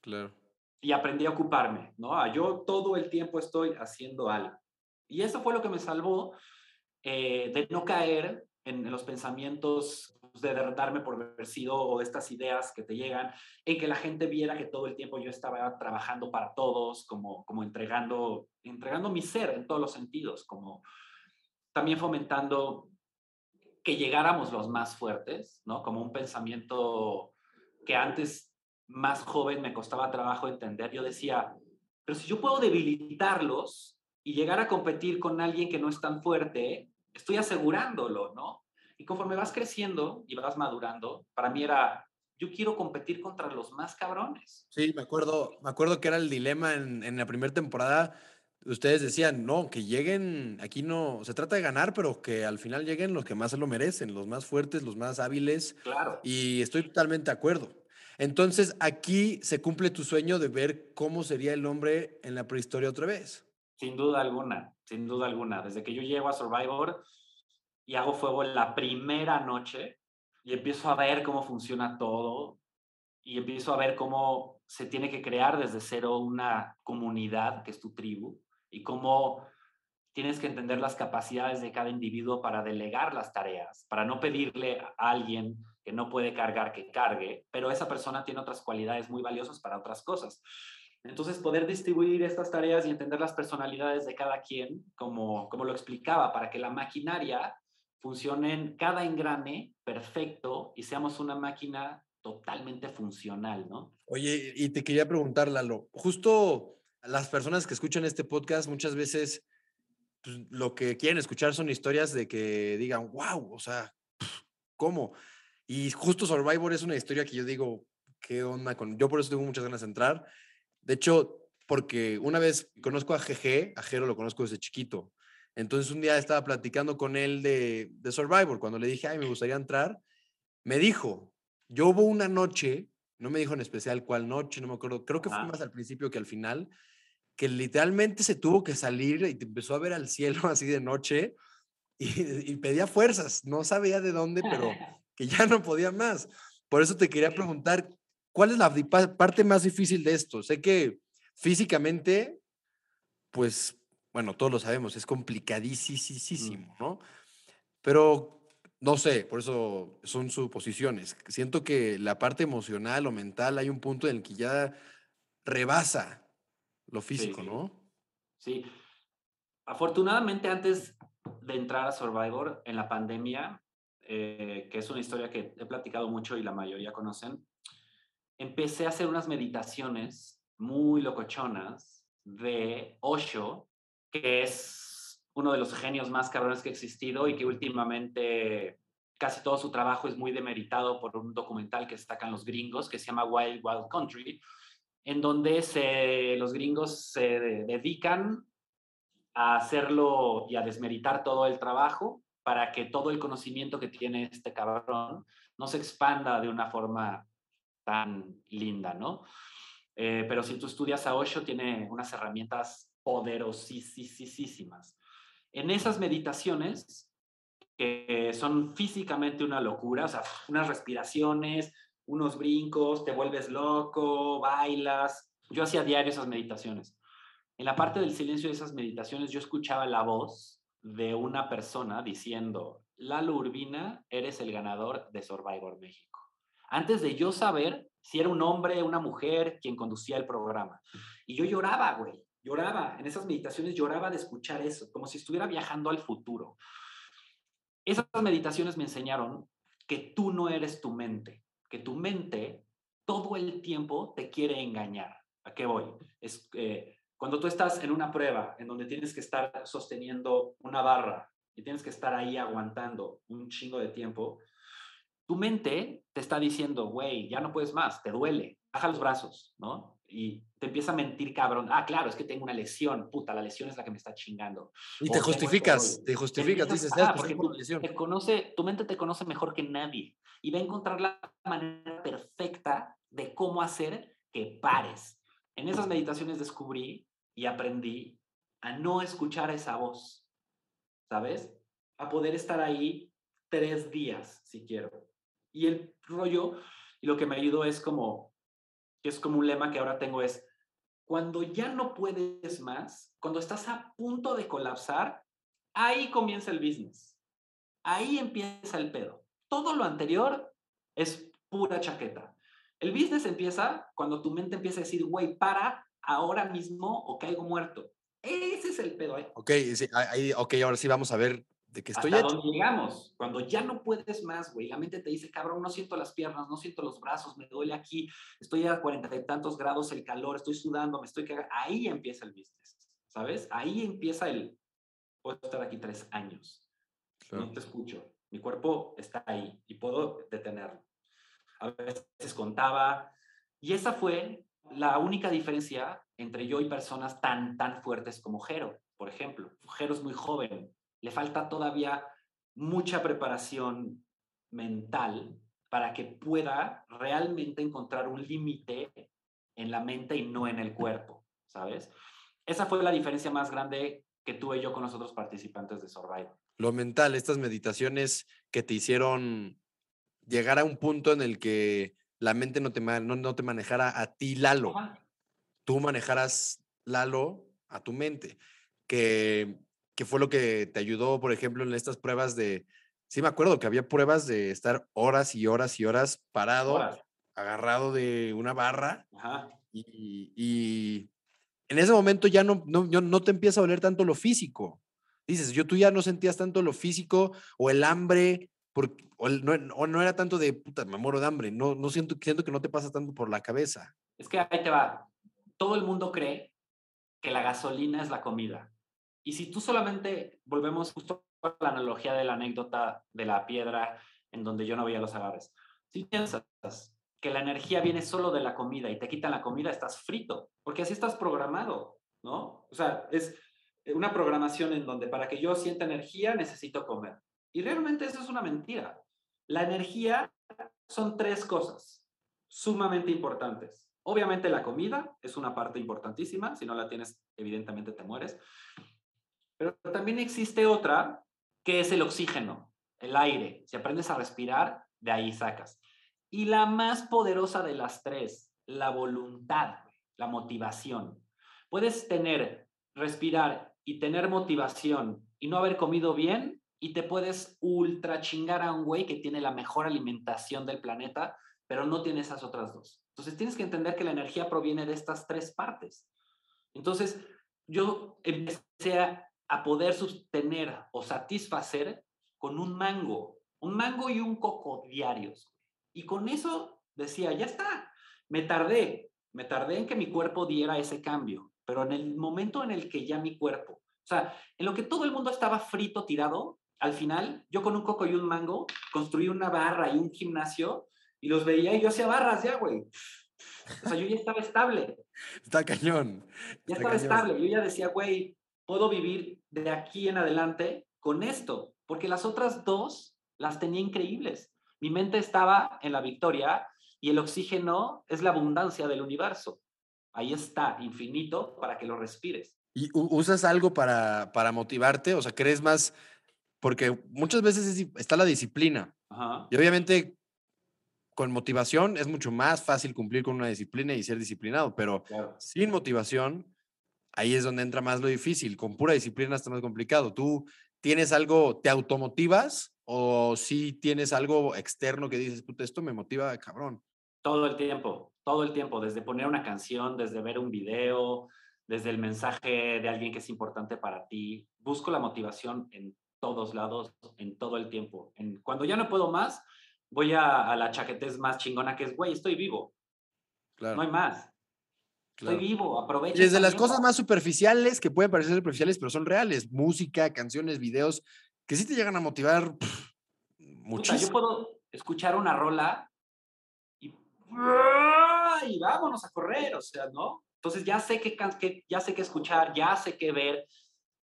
Claro. Y aprendí a ocuparme, ¿no? Yo todo el tiempo estoy haciendo algo. Y eso fue lo que me salvó eh, de no caer en, los pensamientos de darme por vencido o de estas ideas que te llegan, en que la gente viera que todo el tiempo yo estaba trabajando para todos, como, como entregando, entregando mi ser en todos los sentidos, como también fomentando que llegáramos los más fuertes, ¿no? Como un pensamiento que antes más joven me costaba trabajo entender. Yo decía, pero si yo puedo debilitarlos y llegar a competir con alguien que no es tan fuerte, estoy asegurándolo, ¿no? Y conforme vas creciendo y vas madurando, para mí era, yo quiero competir contra los más cabrones. Sí, me acuerdo, me acuerdo que era el dilema en, en la primera temporada ustedes decían, no, que lleguen, aquí no, se trata de ganar, pero que al final lleguen los que más se lo merecen, los más fuertes, los más hábiles. Claro. Y estoy totalmente de acuerdo. Entonces, aquí se cumple tu sueño de ver cómo sería el hombre en la prehistoria otra vez. Sin duda alguna, sin duda alguna. Desde que yo llego a Survivor y hago fuego la primera noche y empiezo a ver cómo funciona todo y empiezo a ver cómo se tiene que crear desde cero una comunidad que es tu tribu y cómo tienes que entender las capacidades de cada individuo para delegar las tareas, para no pedirle a alguien que no puede cargar que cargue, pero esa persona tiene otras cualidades muy valiosas para otras cosas. Entonces, poder distribuir estas tareas y entender las personalidades de cada quien, como, como lo explicaba, para que la maquinaria funcione en cada engrane perfecto y seamos una máquina totalmente funcional, ¿no? Oye, y te quería preguntar, Lalo, justo las personas que escuchan este podcast muchas veces pues, lo que quieren escuchar son historias de que digan, wow, o sea, ¿cómo? Y justo Survivor es una historia que yo digo, ¿qué onda con? Yo por eso tengo muchas ganas de entrar. De hecho, porque una vez conozco a GG, a Jero lo conozco desde chiquito. Entonces un día estaba platicando con él de, de Survivor. Cuando le dije, ay, me gustaría entrar, me dijo, yo hubo una noche, no me dijo en especial cuál noche, no me acuerdo, creo que fue más al principio que al final, que literalmente se tuvo que salir y empezó a ver al cielo así de noche y, pedía fuerzas, no sabía de dónde, pero que ya no podía más. Por eso te quería preguntar, ¿cuál es la parte más difícil de esto? Sé que físicamente, pues, bueno, todos lo sabemos, es complicadísimo, ¿no? Pero no sé, por eso son suposiciones. Siento que la parte emocional o mental hay un punto en el que ya rebasa lo físico, ¿no? Sí. Afortunadamente, antes de entrar a Survivor en la pandemia, eh, que es una historia que he platicado mucho y la mayoría conocen, empecé a hacer unas meditaciones muy locochonas de Osho, que es uno de los genios más cabrones que ha existido y que últimamente casi todo su trabajo es muy demeritado por un documental que sacan los gringos que se llama Wild Wild Country, en donde los gringos se dedican a hacerlo y a desmeritar todo el trabajo para que todo el conocimiento que tiene este cabrón no se expanda de una forma tan linda, ¿no? Eh, pero si tú estudias a Osho, tiene unas herramientas poderosísimas. En esas meditaciones, que son físicamente una locura, o sea, unas respiraciones, unos brincos, te vuelves loco, bailas. Yo hacía diario esas meditaciones. En la parte del silencio de esas meditaciones yo escuchaba la voz de una persona diciendo, Lalo Urbina, eres el ganador de Survivor México. antes de yo saber si era un hombre, una mujer quien conducía el programa. Y yo lloraba, güey, lloraba. En esas meditaciones lloraba de escuchar eso, como si estuviera viajando al futuro. Esas meditaciones me enseñaron que tú no eres tu mente, que tu mente todo el tiempo te quiere engañar. ¿A qué voy? Es eh, cuando tú estás en una prueba en donde tienes que estar sosteniendo una barra y tienes que estar ahí aguantando un chingo de tiempo, tu mente te está diciendo, güey, ya no puedes más, te duele, baja los brazos, ¿no? Y te empieza a mentir, cabrón. Ah, claro, es que tengo una lesión, puta, la lesión es la que me está chingando. Y te justificas, te justificas, dices, ah, porque tu, lesión. Te conoce, tu mente te conoce mejor que nadie y va a encontrar la manera perfecta de cómo hacer que pares. En esas meditaciones descubrí y aprendí a no escuchar esa voz, ¿sabes? A poder estar ahí tres días, si quiero. Y el rollo, y lo que me ayudó es como, es como un lema que ahora tengo es, cuando ya no puedes más, cuando estás a punto de colapsar, ahí comienza el business. Ahí empieza el pedo. Todo lo anterior es pura chaqueta. El business empieza cuando tu mente empieza a decir, güey, para ahora mismo o caigo muerto. Ese es el pedo. ¿eh? Ok, ahí, ok, ahora sí vamos a ver de que estoy Hasta dónde llegamos. Cuando ya no puedes más, güey, la mente te dice, cabrón, no siento las piernas, no siento los brazos, me duele aquí, estoy a cuarenta y tantos grados el calor, estoy sudando, me estoy cagando. Ahí empieza el business, ¿sabes? Ahí empieza el, puedo estar aquí tres años, no te escucho, mi cuerpo está ahí y puedo detenerlo. A veces contaba, y esa fue la única diferencia entre yo y personas tan, tan fuertes como Jero, por ejemplo. Jero es muy joven, le falta todavía mucha preparación mental para que pueda realmente encontrar un límite en la mente y no en el cuerpo, ¿sabes? Esa fue la diferencia más grande que tuve yo con los otros participantes de Survivor. Lo mental, estas meditaciones que te hicieron llegar a un punto en el que la mente no te, no, te manejara a ti, Lalo. Tú manejaras, Lalo, a tu mente. Que ¿Qué fue lo que te ayudó, por ejemplo, en estas pruebas de... Sí me acuerdo que había pruebas de estar horas y horas y horas parado, agarrado de una barra. Y, en ese momento ya no, no, no te empieza a oler tanto lo físico. Dices, yo tú ya no sentías tanto lo físico o el hambre, porque, o, no, era tanto de, puta, me muero de hambre. No, no siento, siento que no te pasa tanto por la cabeza. Es que ahí te va. Todo el mundo cree que la gasolina es la comida. Y si tú solamente volvemos justo a la analogía de la anécdota de la piedra en donde yo no veía los agarres, si piensas que la energía viene solo de la comida y te quitan la comida, estás frito, porque así estás programado, ¿no? O sea, es una programación en donde para que yo sienta energía necesito comer. Y realmente eso es una mentira. La energía son tres cosas sumamente importantes. Obviamente la comida es una parte importantísima, si no la tienes, evidentemente te mueres. Pero también existe otra que es el oxígeno, el aire. Si aprendes a respirar, de ahí sacas. Y la más poderosa de las tres, la voluntad, la motivación. Puedes tener, respirar y tener motivación y no haber comido bien y te puedes ultra chingar a un güey que tiene la mejor alimentación del planeta, pero no tiene esas otras dos. Entonces tienes que entender que la energía proviene de estas tres partes. Entonces yo empecé a a poder sostener o satisfacer con un mango, un mango y un coco diarios. Y con eso decía, ya está, me tardé, me tardé en que mi cuerpo diera ese cambio, pero en el momento en el que ya mi cuerpo, o sea, en lo que todo el mundo estaba frito, tirado, al final yo con un coco y un mango construí una barra y un gimnasio y los veía y yo hacía barras ya, güey. O sea, yo ya estaba estable. Está cañón. Ya estaba estable. Yo ya decía, güey, puedo vivir de aquí en adelante con esto, porque las otras dos las tenía increíbles. Mi mente estaba en la victoria y el oxígeno es la abundancia del universo. Ahí está, infinito, para que lo respires. ¿Y usas algo para, para motivarte? O sea, ¿crees más? Porque muchas veces está la disciplina. Y obviamente con motivación es mucho más fácil cumplir con una disciplina y ser disciplinado, pero sin motivación ahí es donde entra más lo difícil. Con pura disciplina está más complicado. Tú tienes algo, te automotivas o si tienes algo externo que dices, puta, esto me motiva, cabrón? Todo el tiempo, todo el tiempo, desde poner una canción, desde ver un video, desde el mensaje de alguien que es importante para ti. Busco la motivación en todos lados, en todo el tiempo. En, cuando ya no puedo más, voy a, la chaquetez más chingona que es, güey, estoy vivo. Claro. No hay más. Estoy vivo, aprovecho. desde las cosas más superficiales, que pueden parecer superficiales, pero son reales, música, canciones, videos, que sí te llegan a motivar muchísimo. yo puedo escuchar una rola y, y vámonos a correr, o sea, ¿no? Entonces ya sé qué, ya sé qué escuchar, ya sé qué ver.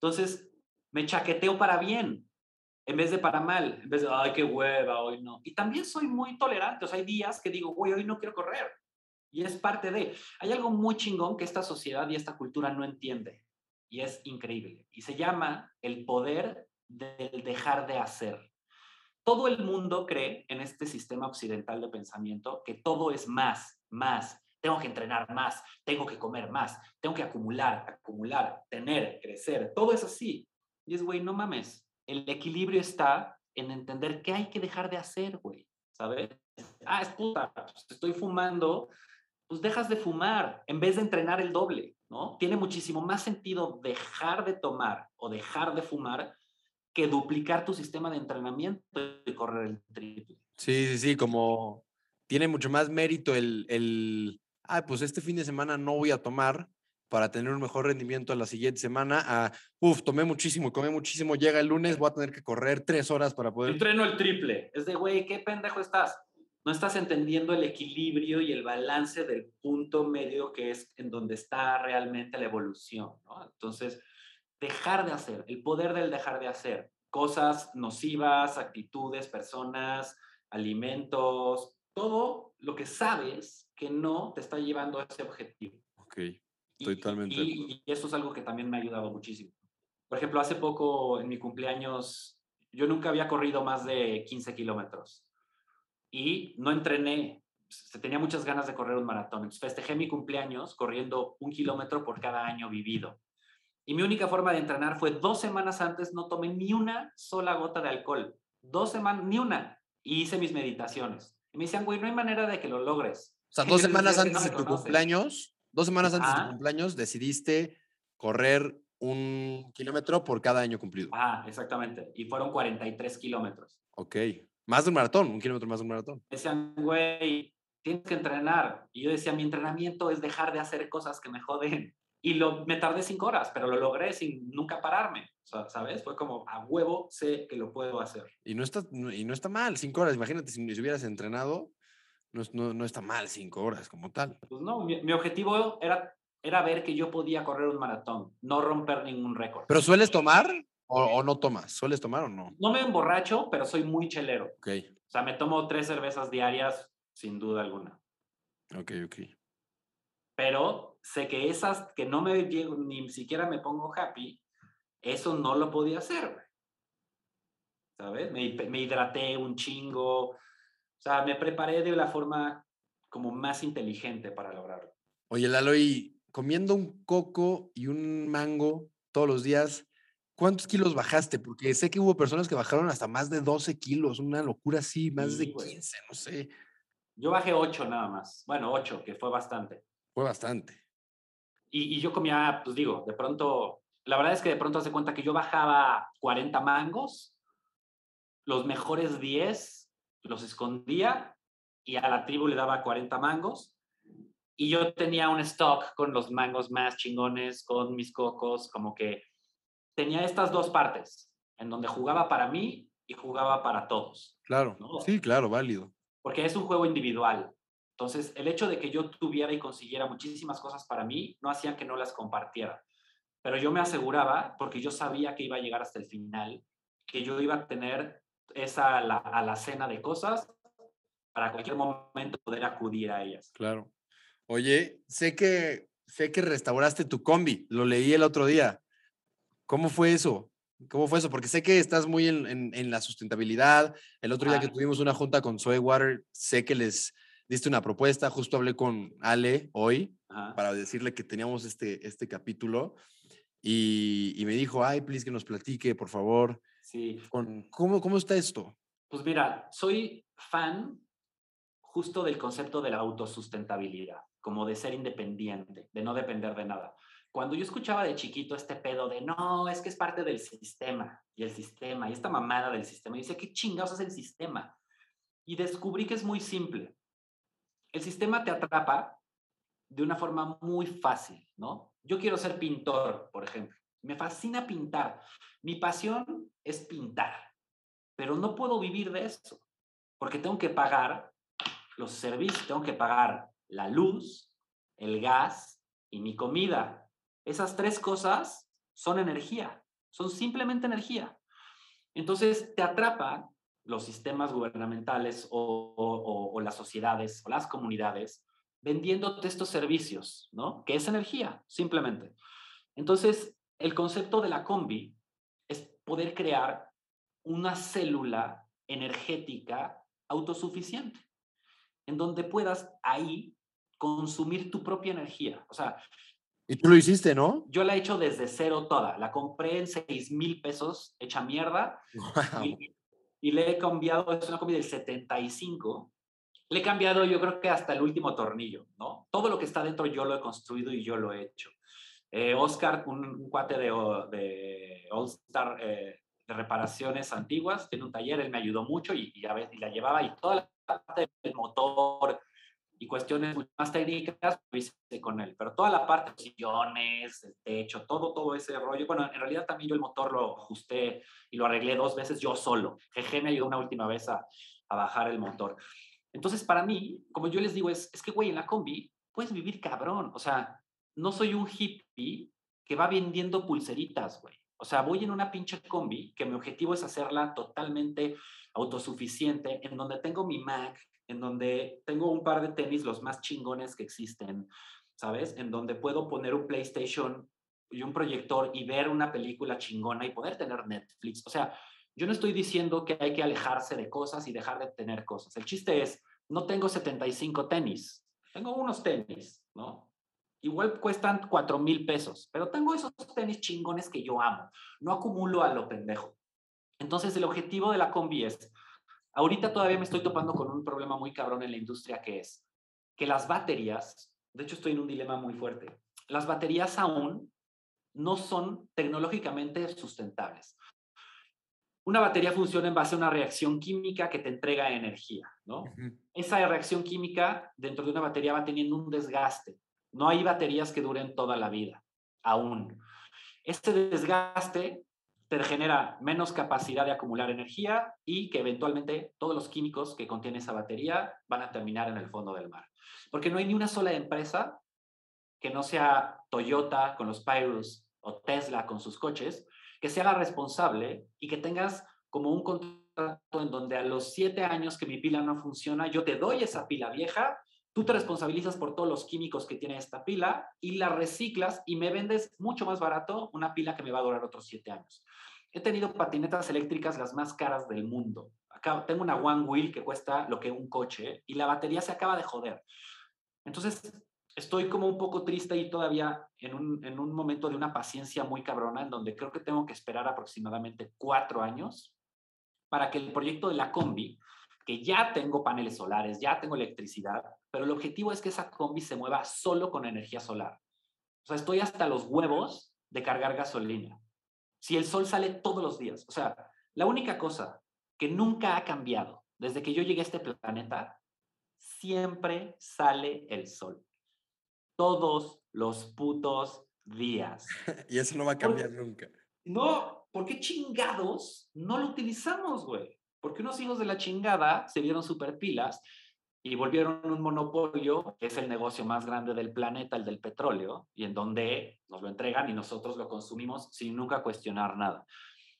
Entonces me chaqueteo para bien en vez de para mal, en vez de, ay, qué hueva, hoy no. Y también soy muy tolerante, o sea, hay días que digo, güey, hoy no quiero correr. Y es parte de, hay algo muy chingón que esta sociedad y esta cultura no entiende. Y es increíble. Y se llama el poder del dejar de hacer. Todo el mundo cree en este sistema occidental de pensamiento que todo es más, más. Tengo que entrenar más, tengo que comer más, tengo que acumular, acumular, tener, crecer. Todo es así. Y es, güey, no mames. El equilibrio está en entender qué hay que dejar de hacer, güey. ¿Sabes? Ah, es puta, pues, estoy fumando, pues dejas de fumar en vez de entrenar el doble, ¿no? Tiene muchísimo más sentido dejar de tomar o dejar de fumar que duplicar tu sistema de entrenamiento y correr el triple. Sí, sí, sí, como tiene mucho más mérito el, el, ah, pues este fin de semana no voy a tomar para tener un mejor rendimiento la siguiente semana, a, uff, tomé muchísimo comí muchísimo, llega el lunes, voy a tener que correr tres horas para poder... Entreno el triple. Es de, güey, ¿qué pendejo estás? No estás entendiendo el equilibrio y el balance del punto medio que es en donde está realmente la evolución, ¿no? Entonces, dejar de hacer, el poder del dejar de hacer cosas nocivas, actitudes, personas, alimentos, todo lo que sabes que no te está llevando a ese objetivo. Ok, totalmente. Y, y, eso es algo que también me ha ayudado muchísimo. Por ejemplo, hace poco en mi cumpleaños, yo nunca había corrido más de 15 kilómetros y no entrené. Se tenía muchas ganas de correr un maratón. Entonces festejé mi cumpleaños corriendo un kilómetro por cada año vivido. Y mi única forma de entrenar fue dos semanas antes no tomé ni una sola gota de alcohol. Dos semanas, ni una. Y hice mis meditaciones. Y me decían, güey, no hay manera de que lo logres. O sea, dos semanas antes de tu cumpleaños, dos semanas antes de tu cumpleaños, decidiste correr un kilómetro por cada año cumplido. Ah, exactamente. Y fueron 43 kilómetros. Ok. Más de un maratón, un kilómetro más de un maratón. Decían, güey, tienes que entrenar. Y yo decía, mi entrenamiento es dejar de hacer cosas que me joden. Y lo, me tardé cinco horas, pero lo logré sin nunca pararme, ¿sabes? Fue como, a huevo, sé que lo puedo hacer. Y no está, y no está mal, cinco horas. Imagínate si, hubieras entrenado, no, no, no, está mal cinco horas como tal. Pues no, mi, mi, objetivo era, era ver que yo podía correr un maratón, no romper ningún récord. ¿Pero sueles tomar o, o, no tomas? ¿Sueles tomar o no? No me emborracho, pero soy muy chelero. Ok. O sea, me tomo tres cervezas diarias, sin duda alguna. Ok, ok. Pero sé que esas que no me llego, ni siquiera me pongo happy, eso no lo podía hacer, ¿Sabes? Me, me hidraté un chingo. O sea, me preparé de la forma como más inteligente para lograrlo. Oye, Lalo, y comiendo un coco y un mango todos los días, ¿cuántos kilos bajaste? Porque sé que hubo personas que bajaron hasta más de 12 kilos, una locura así, más de 15, no sé. Yo bajé 8 nada más. Bueno, 8, que fue bastante. Fue bastante. Y, yo comía, pues digo, de pronto, la verdad es que de pronto hace cuenta que yo bajaba 40 mangos, los mejores 10 los escondía y a la tribu le daba 40 mangos. Y yo tenía un stock con los mangos más chingones, con mis cocos, como que tenía estas dos partes, en donde jugaba para mí y jugaba para todos. Claro, sí, claro, válido. Porque es un juego individual. Entonces, el hecho de que yo tuviera y consiguiera muchísimas cosas para mí no hacían que no las compartiera. Pero yo me aseguraba, porque yo sabía que iba a llegar hasta el final, que yo iba a tener esa a la cena de cosas para cualquier momento poder acudir a ellas. Claro. Oye, sé que sé que restauraste tu combi, lo leí el otro día. ¿Cómo fue eso? ¿Cómo fue eso? Porque sé que estás muy en, en, la sustentabilidad. El otro día que tuvimos una junta con Soy Water, sé que les, diste una propuesta, justo hablé con Ale hoy para decirle que teníamos este, este capítulo y, y me dijo, ay, please que nos platique, por favor. Sí. Con, ¿cómo, ¿Cómo está esto? Pues mira, soy fan justo del concepto de la autosustentabilidad, como de ser independiente, de no depender de nada. Cuando yo escuchaba de chiquito este pedo de no, es que es parte del sistema y el sistema y esta mamada del sistema, y decía, ¿qué chingados es el sistema? Y descubrí que es muy simple. El sistema te atrapa de una forma muy fácil, ¿no? Yo quiero ser pintor, por ejemplo. Me fascina pintar. Mi pasión es pintar, pero no puedo vivir de eso, porque tengo que pagar los servicios, tengo que pagar la luz, el gas y mi comida. Esas tres cosas son energía, son simplemente energía. Entonces te atrapan los sistemas gubernamentales o, las sociedades o las comunidades vendiéndote estos servicios, ¿no? Que es energía, simplemente. Entonces, el concepto de la combi es poder crear una célula energética autosuficiente en donde puedas ahí consumir tu propia energía. O sea... Y tú lo hiciste, ¿no? Yo la he hecho desde cero toda. La compré en 6 mil pesos, hecha mierda. Y, y, le he cambiado, es una comida del 75. Le he cambiado yo creo que hasta el último tornillo, ¿no? Todo lo que está dentro yo lo he construido y yo lo he hecho. Eh, Oscar, un, cuate de, de All Star eh, de reparaciones antiguas, tiene un taller, él me ayudó mucho y, y, a veces, y la llevaba y toda la parte del motor y cuestiones más técnicas, lo hice con él. Pero toda la parte de sillones, el techo, todo, todo ese rollo. Bueno, en realidad también yo el motor lo ajusté y lo arreglé dos veces yo solo. Jeje me ayudó una última vez a, a bajar el motor. Entonces, para mí, como yo les digo, es, es que, güey, en la combi puedes vivir cabrón. O sea, no soy un hippie que va vendiendo pulseritas, güey. O sea, voy en una pinche combi que mi objetivo es hacerla totalmente autosuficiente, en donde tengo mi Mac, en donde tengo un par de tenis los más chingones que existen, ¿sabes? En donde puedo poner un PlayStation y un proyector y ver una película chingona y poder tener Netflix. O sea, yo no estoy diciendo que hay que alejarse de cosas y dejar de tener cosas. El chiste es, no tengo 75 tenis, tengo unos tenis, ¿no? Igual cuestan 4 mil pesos, pero tengo esos tenis chingones que yo amo. No acumulo a lo pendejo. Entonces, el objetivo de la combi es, ahorita todavía me estoy topando con un problema muy cabrón en la industria que es que las baterías, de hecho estoy en un dilema muy fuerte, las baterías aún no son tecnológicamente sustentables. Una batería funciona en base a una reacción química que te entrega energía, ¿no? Esa reacción química dentro de una batería va teniendo un desgaste. No hay baterías que duren toda la vida, aún. Este desgaste te genera menos capacidad de acumular energía y que eventualmente todos los químicos que contiene esa batería van a terminar en el fondo del mar. Porque no hay ni una sola empresa que no sea Toyota con los Pyrus o Tesla con sus coches, que se haga responsable y que tengas como un contrato en donde a los siete años que mi pila no funciona, yo te doy esa pila vieja Tú te responsabilizas por todos los químicos que tiene esta pila y la reciclas y me vendes mucho más barato una pila que me va a durar otros siete años. He tenido patinetas eléctricas las más caras del mundo. Acá tengo una One Wheel que cuesta lo que un coche y la batería se acaba de joder. Entonces, estoy como un poco triste y todavía en un, en un momento de una paciencia muy cabrona en donde creo que tengo que esperar aproximadamente cuatro años para que el proyecto de la combi que ya tengo paneles solares, ya tengo electricidad, pero el objetivo es que esa combi se mueva solo con energía solar. O sea, estoy hasta los huevos de cargar gasolina. Si el sol sale todos los días. O sea, la única cosa que nunca ha cambiado desde que yo llegué a este planeta, siempre sale el sol. Todos los putos días. y eso no va a cambiar nunca. No, ¿por qué chingados no lo utilizamos, güey? Porque unos hijos de la chingada se vieron super pilas y volvieron un monopolio, que es el negocio más grande del planeta, el del petróleo, y en donde nos lo entregan y nosotros lo consumimos sin nunca cuestionar nada.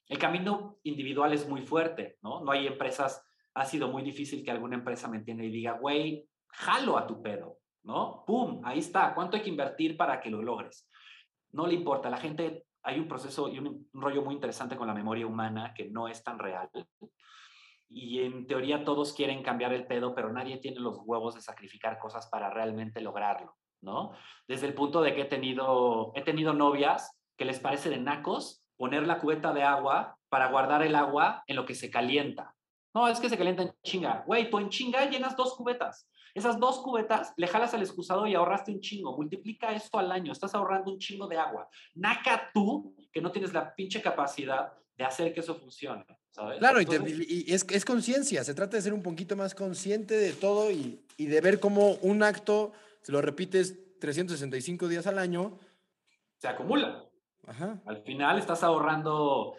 El camino individual es muy fuerte, ¿no? No hay empresas, ha sido muy difícil que alguna empresa me entienda y diga, güey, jalo a tu pedo, ¿no? ¡Pum! Ahí está. ¿Cuánto hay que invertir para que lo logres? No le importa. La gente, hay un proceso y un, un rollo muy interesante con la memoria humana que no es tan real y en teoría todos quieren cambiar el pedo, pero nadie tiene los huevos de sacrificar cosas para realmente lograrlo, ¿no? Desde el punto de que he tenido, he tenido novias que les parece de nacos poner la cubeta de agua para guardar el agua en lo que se calienta. No, es que se calienta en chinga. Güey, tú en chinga llenas dos cubetas. Esas dos cubetas le jalas al excusado y ahorraste un chingo. Multiplica esto al año. Estás ahorrando un chingo de agua. Naca tú que no tienes la pinche capacidad de hacer que eso funcione. ¿Sabes? Claro, y, es, es conciencia. Se trata de ser un poquito más consciente de todo y, y de ver cómo un acto, se lo repites 365 días al año, se acumula. Al final estás ahorrando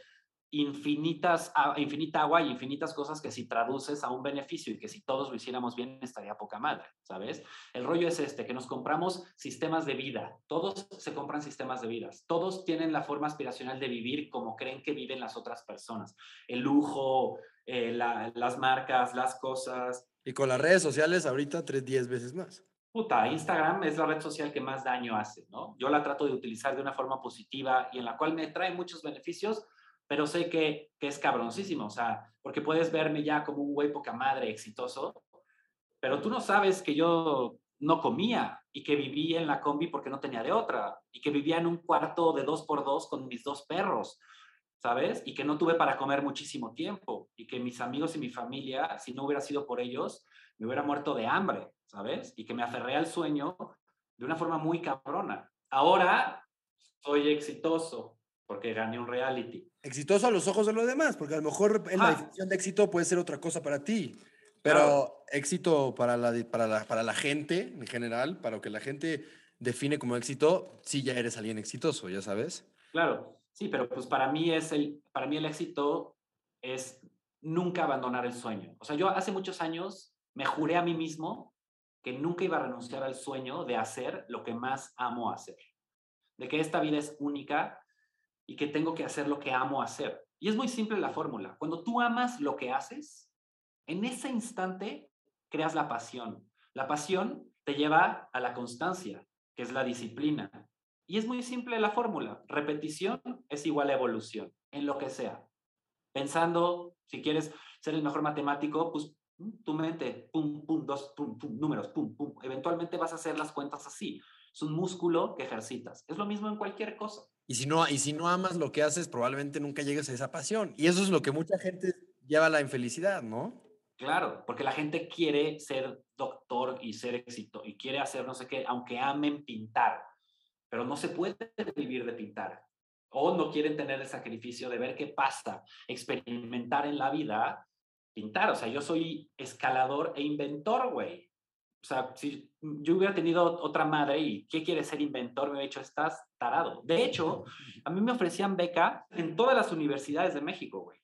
infinitas, infinita agua y infinitas cosas que si traduces a un beneficio y que si todos lo hiciéramos bien estaría poca madre, ¿sabes? El rollo es este, que nos compramos sistemas de vida, todos se compran sistemas de vida, todos tienen la forma aspiracional de vivir como creen que viven las otras personas, el lujo, eh, las marcas, las cosas. Y con las redes sociales ahorita tres, diez veces más puta, Instagram es la red social que más daño hace, ¿no? Yo la trato de utilizar de una forma positiva y en la cual me trae muchos beneficios, pero sé que, que es cabroncísimo, o sea, porque puedes verme ya como un güey poca madre exitoso, pero tú no sabes que yo no comía y que vivía en la combi porque no tenía de otra y que vivía en un cuarto de dos por dos con mis dos perros, ¿sabes? Y que no tuve para comer muchísimo tiempo y que mis amigos y mi familia, si no hubiera sido por ellos, me hubiera muerto de hambre, ¿sabes? Y que me aferré al sueño de una forma muy cabrona. Ahora soy exitoso porque gané un reality. Exitoso a los ojos de los demás, porque a lo mejor en la definición de éxito puede ser otra cosa para ti. Pero éxito para la, para, la, para la gente en general, para lo que la gente define como éxito, sí ya eres alguien exitoso, ya sabes. Claro, sí, pero pues para mí, es el, para mí el éxito es nunca abandonar el sueño. O sea, yo hace muchos años me juré a mí mismo que nunca iba a renunciar al sueño de hacer lo que más amo hacer, de que esta vida es única y que tengo que hacer lo que amo hacer. Y es muy simple la fórmula. Cuando tú amas lo que haces, en ese instante creas la pasión. La pasión te lleva a la constancia, que es la disciplina. Y es muy simple la fórmula. Repetición es igual a evolución, en lo que sea. Pensando, si quieres ser el mejor matemático, pues tu mente, pum, pum, dos, pum, pum, números, pum, pum. Eventualmente vas a hacer las cuentas así. Es un músculo que ejercitas. Es lo mismo en cualquier cosa. Y si no, y si no amas lo que haces, probablemente nunca llegues a esa pasión. Y eso es lo que mucha gente lleva a la infelicidad, ¿no? Claro, porque la gente quiere ser doctor y ser éxito y quiere hacer no sé qué, aunque amen pintar, pero no se puede vivir de pintar. O no quieren tener el sacrificio de ver qué pasa, experimentar en la vida pintar. O sea, yo soy escalador e inventor, güey. O sea, si yo hubiera tenido otra madre y ¿qué quiere ser inventor? Me hubiera dicho, estás tarado. De hecho, a mí me ofrecían beca en todas las universidades de México, güey,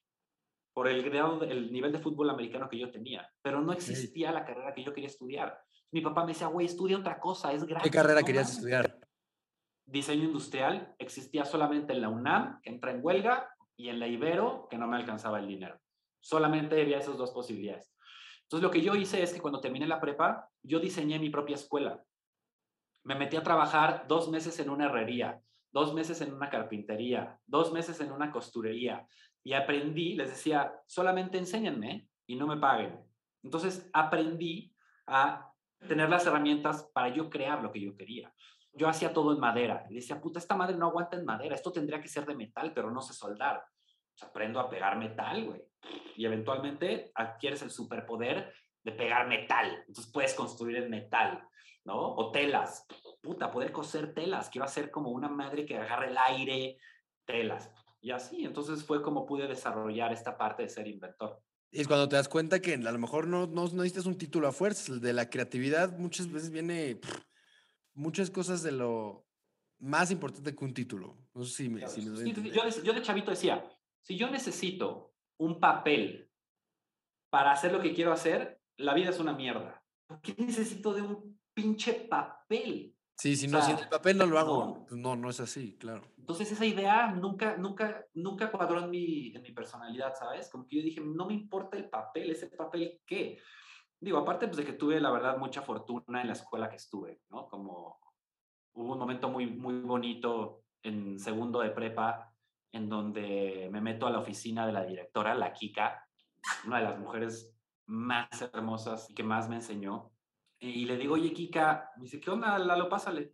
por el grado, el nivel de fútbol americano que yo tenía. Pero no existía la carrera que yo quería estudiar. Mi papá me decía, güey, estudia otra cosa, es gratis. ¿Qué carrera querías estudiar? Diseño industrial existía solamente en la UNAM, que entra en huelga, y en la Ibero, que no me alcanzaba el dinero. Solamente había esas dos posibilidades. Entonces, lo que yo hice es que cuando terminé la prepa, yo diseñé mi propia escuela. Me metí a trabajar dos meses en una herrería, dos meses en una carpintería, dos meses en una costurería y aprendí, les decía, solamente enséñenme y no me paguen. Entonces, aprendí a tener las herramientas para yo crear lo que yo quería. Yo hacía todo en madera. Y decía, puta, esta madre no aguanta en madera. Esto tendría que ser de metal, pero no sé soldar. Aprendo a pegar metal, güey y eventualmente adquieres el superpoder de pegar metal. Entonces puedes construir el metal, ¿no? O telas. Puta, poder coser telas. Quiero hacer como una madre que agarre el aire, telas. Y así, entonces fue como pude desarrollar esta parte de ser inventor. Y es cuando te das cuenta que a lo mejor no, no, no necesitas un título a fuerza. De la creatividad muchas veces viene muchas cosas de lo más importante que un título. No sé si me, yo, yo de chavito decía, si yo necesito un papel para hacer lo que quiero hacer, la vida es una mierda. ¿Por qué necesito de un pinche papel? Sí, si no, si el papel no lo hago, no. Pues no, no es así, claro. Entonces esa idea nunca, nunca, nunca cuadró en mi, en mi personalidad, ¿sabes? Como que yo dije, no me importa el papel, ¿ese papel qué? Digo, aparte pues, de que tuve, la verdad, mucha fortuna en la escuela que estuve, ¿no? Como hubo un momento muy, muy bonito en segundo de prepa, en donde me meto a la oficina de la directora, la Kika, una de las mujeres más hermosas y que más me enseñó. Y le digo, oye, Kika, me dice, ¿qué onda, Lalo? Pásale.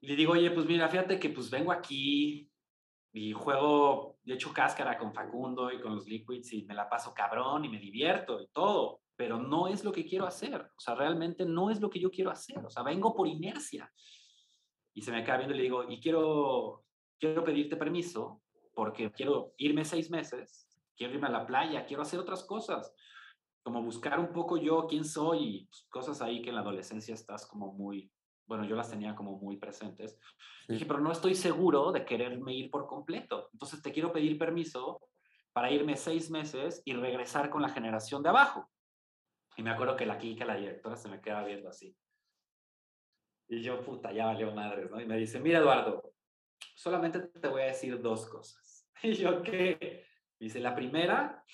Y le digo, oye, pues mira, fíjate que pues vengo aquí y juego, de hecho, cáscara con Facundo y con los Liquids y me la paso cabrón y me divierto y todo, pero no es lo que quiero hacer. O sea, realmente no es lo que yo quiero hacer. O sea, vengo por inercia. Y se me acaba viendo y le digo, y quiero, quiero pedirte permiso porque quiero irme seis meses, quiero irme a la playa, quiero hacer otras cosas, como buscar un poco yo quién soy y pues, cosas ahí que en la adolescencia estás como muy, bueno, yo las tenía como muy presentes. Dije, pero no estoy seguro de quererme ir por completo. Entonces te quiero pedir permiso para irme seis meses y regresar con la generación de abajo. Y me acuerdo que la Kika, la directora, se me queda viendo así. Y yo, puta, ya valió madres, ¿no? Y me dice, mira, Eduardo, solamente te voy a decir dos cosas. Y yo, ¿qué? Dice, la primera,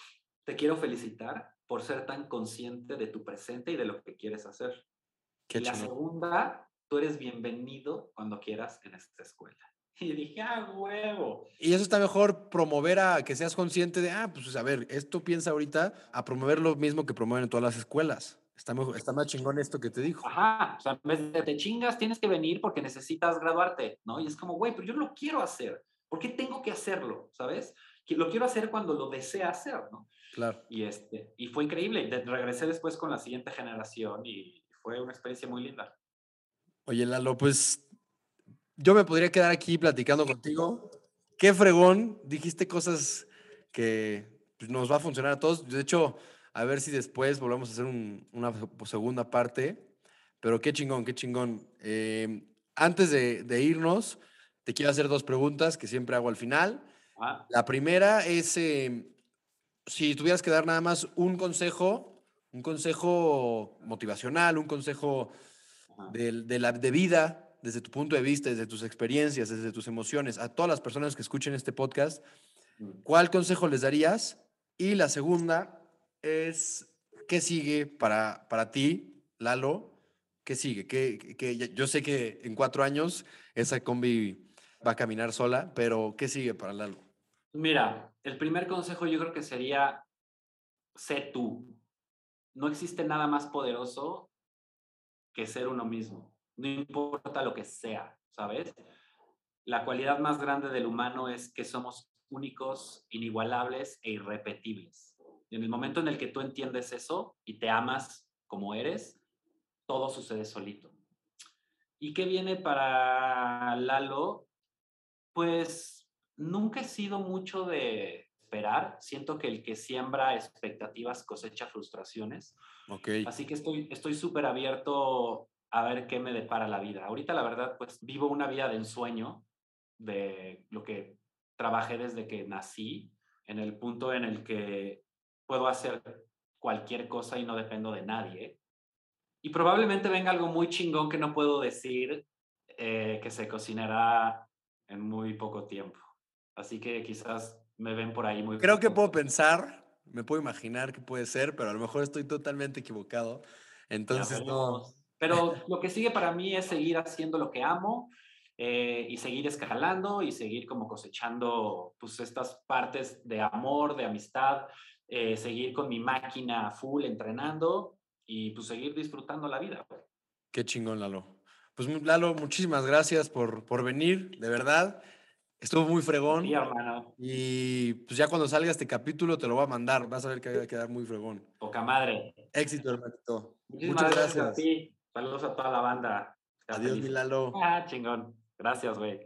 te quiero felicitar por ser tan consciente de tu presente y de lo que quieres hacer. y la segunda, tú eres bienvenido cuando quieras en esta escuela. Y dije, ah, huevo. Y eso está mejor promover a que seas consciente de, ah, pues a ver, esto piensa ahorita a promover lo mismo que promueven en todas las escuelas. Está, mejor, está más chingón esto que te dijo. Ajá, o sea, en vez de te chingas, tienes que venir porque necesitas graduarte, ¿no? Y es como, güey, pero yo lo quiero hacer. ¿Por qué tengo que hacerlo? ¿Sabes? Lo quiero hacer cuando lo desea hacer, ¿no? Claro. Y, este, y fue increíble. regresé después con la siguiente generación y fue una experiencia muy linda. Oye, Lalo, pues yo me podría quedar aquí platicando contigo. Qué fregón, dijiste cosas que pues, nos va a funcionar a todos. De hecho, a ver si después volvemos a hacer una segunda parte. Pero qué chingón, qué chingón. Em, antes de, irnos, te quiero hacer dos preguntas que siempre hago al final. Ah. La primera es, em, si tuvieras que dar nada más un consejo, un consejo motivacional, un consejo de, la, de vida, desde tu punto de vista, desde tus experiencias, desde tus emociones, a todas las personas que escuchen este podcast. ¿cuál consejo les darías? Y la segunda es, ¿qué sigue para, para ti, Lalo? ¿Qué sigue? ¿Qué, qué, yo sé que en cuatro años esa combi va a caminar sola, pero ¿qué sigue para Lalo? Mira, el primer consejo yo creo que sería, sé tú. No existe nada más poderoso que ser uno mismo. No importa lo que sea, ¿sabes? La cualidad más grande del humano es que somos únicos, inigualables e irrepetibles. Y en el momento en el que tú entiendes eso y te amas como eres, todo sucede solito. ¿Y qué viene para Lalo? Pues nunca he sido mucho de esperar. Siento que el que siembra expectativas cosecha frustraciones. Así que estoy súper abierto a ver qué me depara la vida. Ahorita, la verdad, pues vivo una vida de ensueño de lo que trabajé desde que nací, en el punto en el que puedo hacer cualquier cosa y no dependo de nadie. Y probablemente venga algo muy chingón que no puedo decir, eh, que se cocinará en muy poco tiempo. Así que quizás me ven por ahí muy... Creo que puedo pensar me puedo imaginar que puede ser, pero a lo mejor estoy totalmente equivocado. Entonces, no. Pero lo que sigue para mí es seguir haciendo lo que amo eh, y seguir escalando y seguir como cosechando pues estas partes de amor, de amistad, eh, seguir con mi máquina full entrenando y pues seguir disfrutando la vida. Qué chingón, Lalo. Pues Lalo, muchísimas gracias por, por venir, de verdad. Estuvo muy fregón. Sí, hermano. Y pues ya cuando salga este capítulo te lo voy a mandar. Vas a ver que va a quedar muy fregón. Poca madre. Éxito, hermanito. Muchas gracias. a ti. Saludos a toda la banda. Adiós, Milalo. Ah, chingón. Gracias, güey.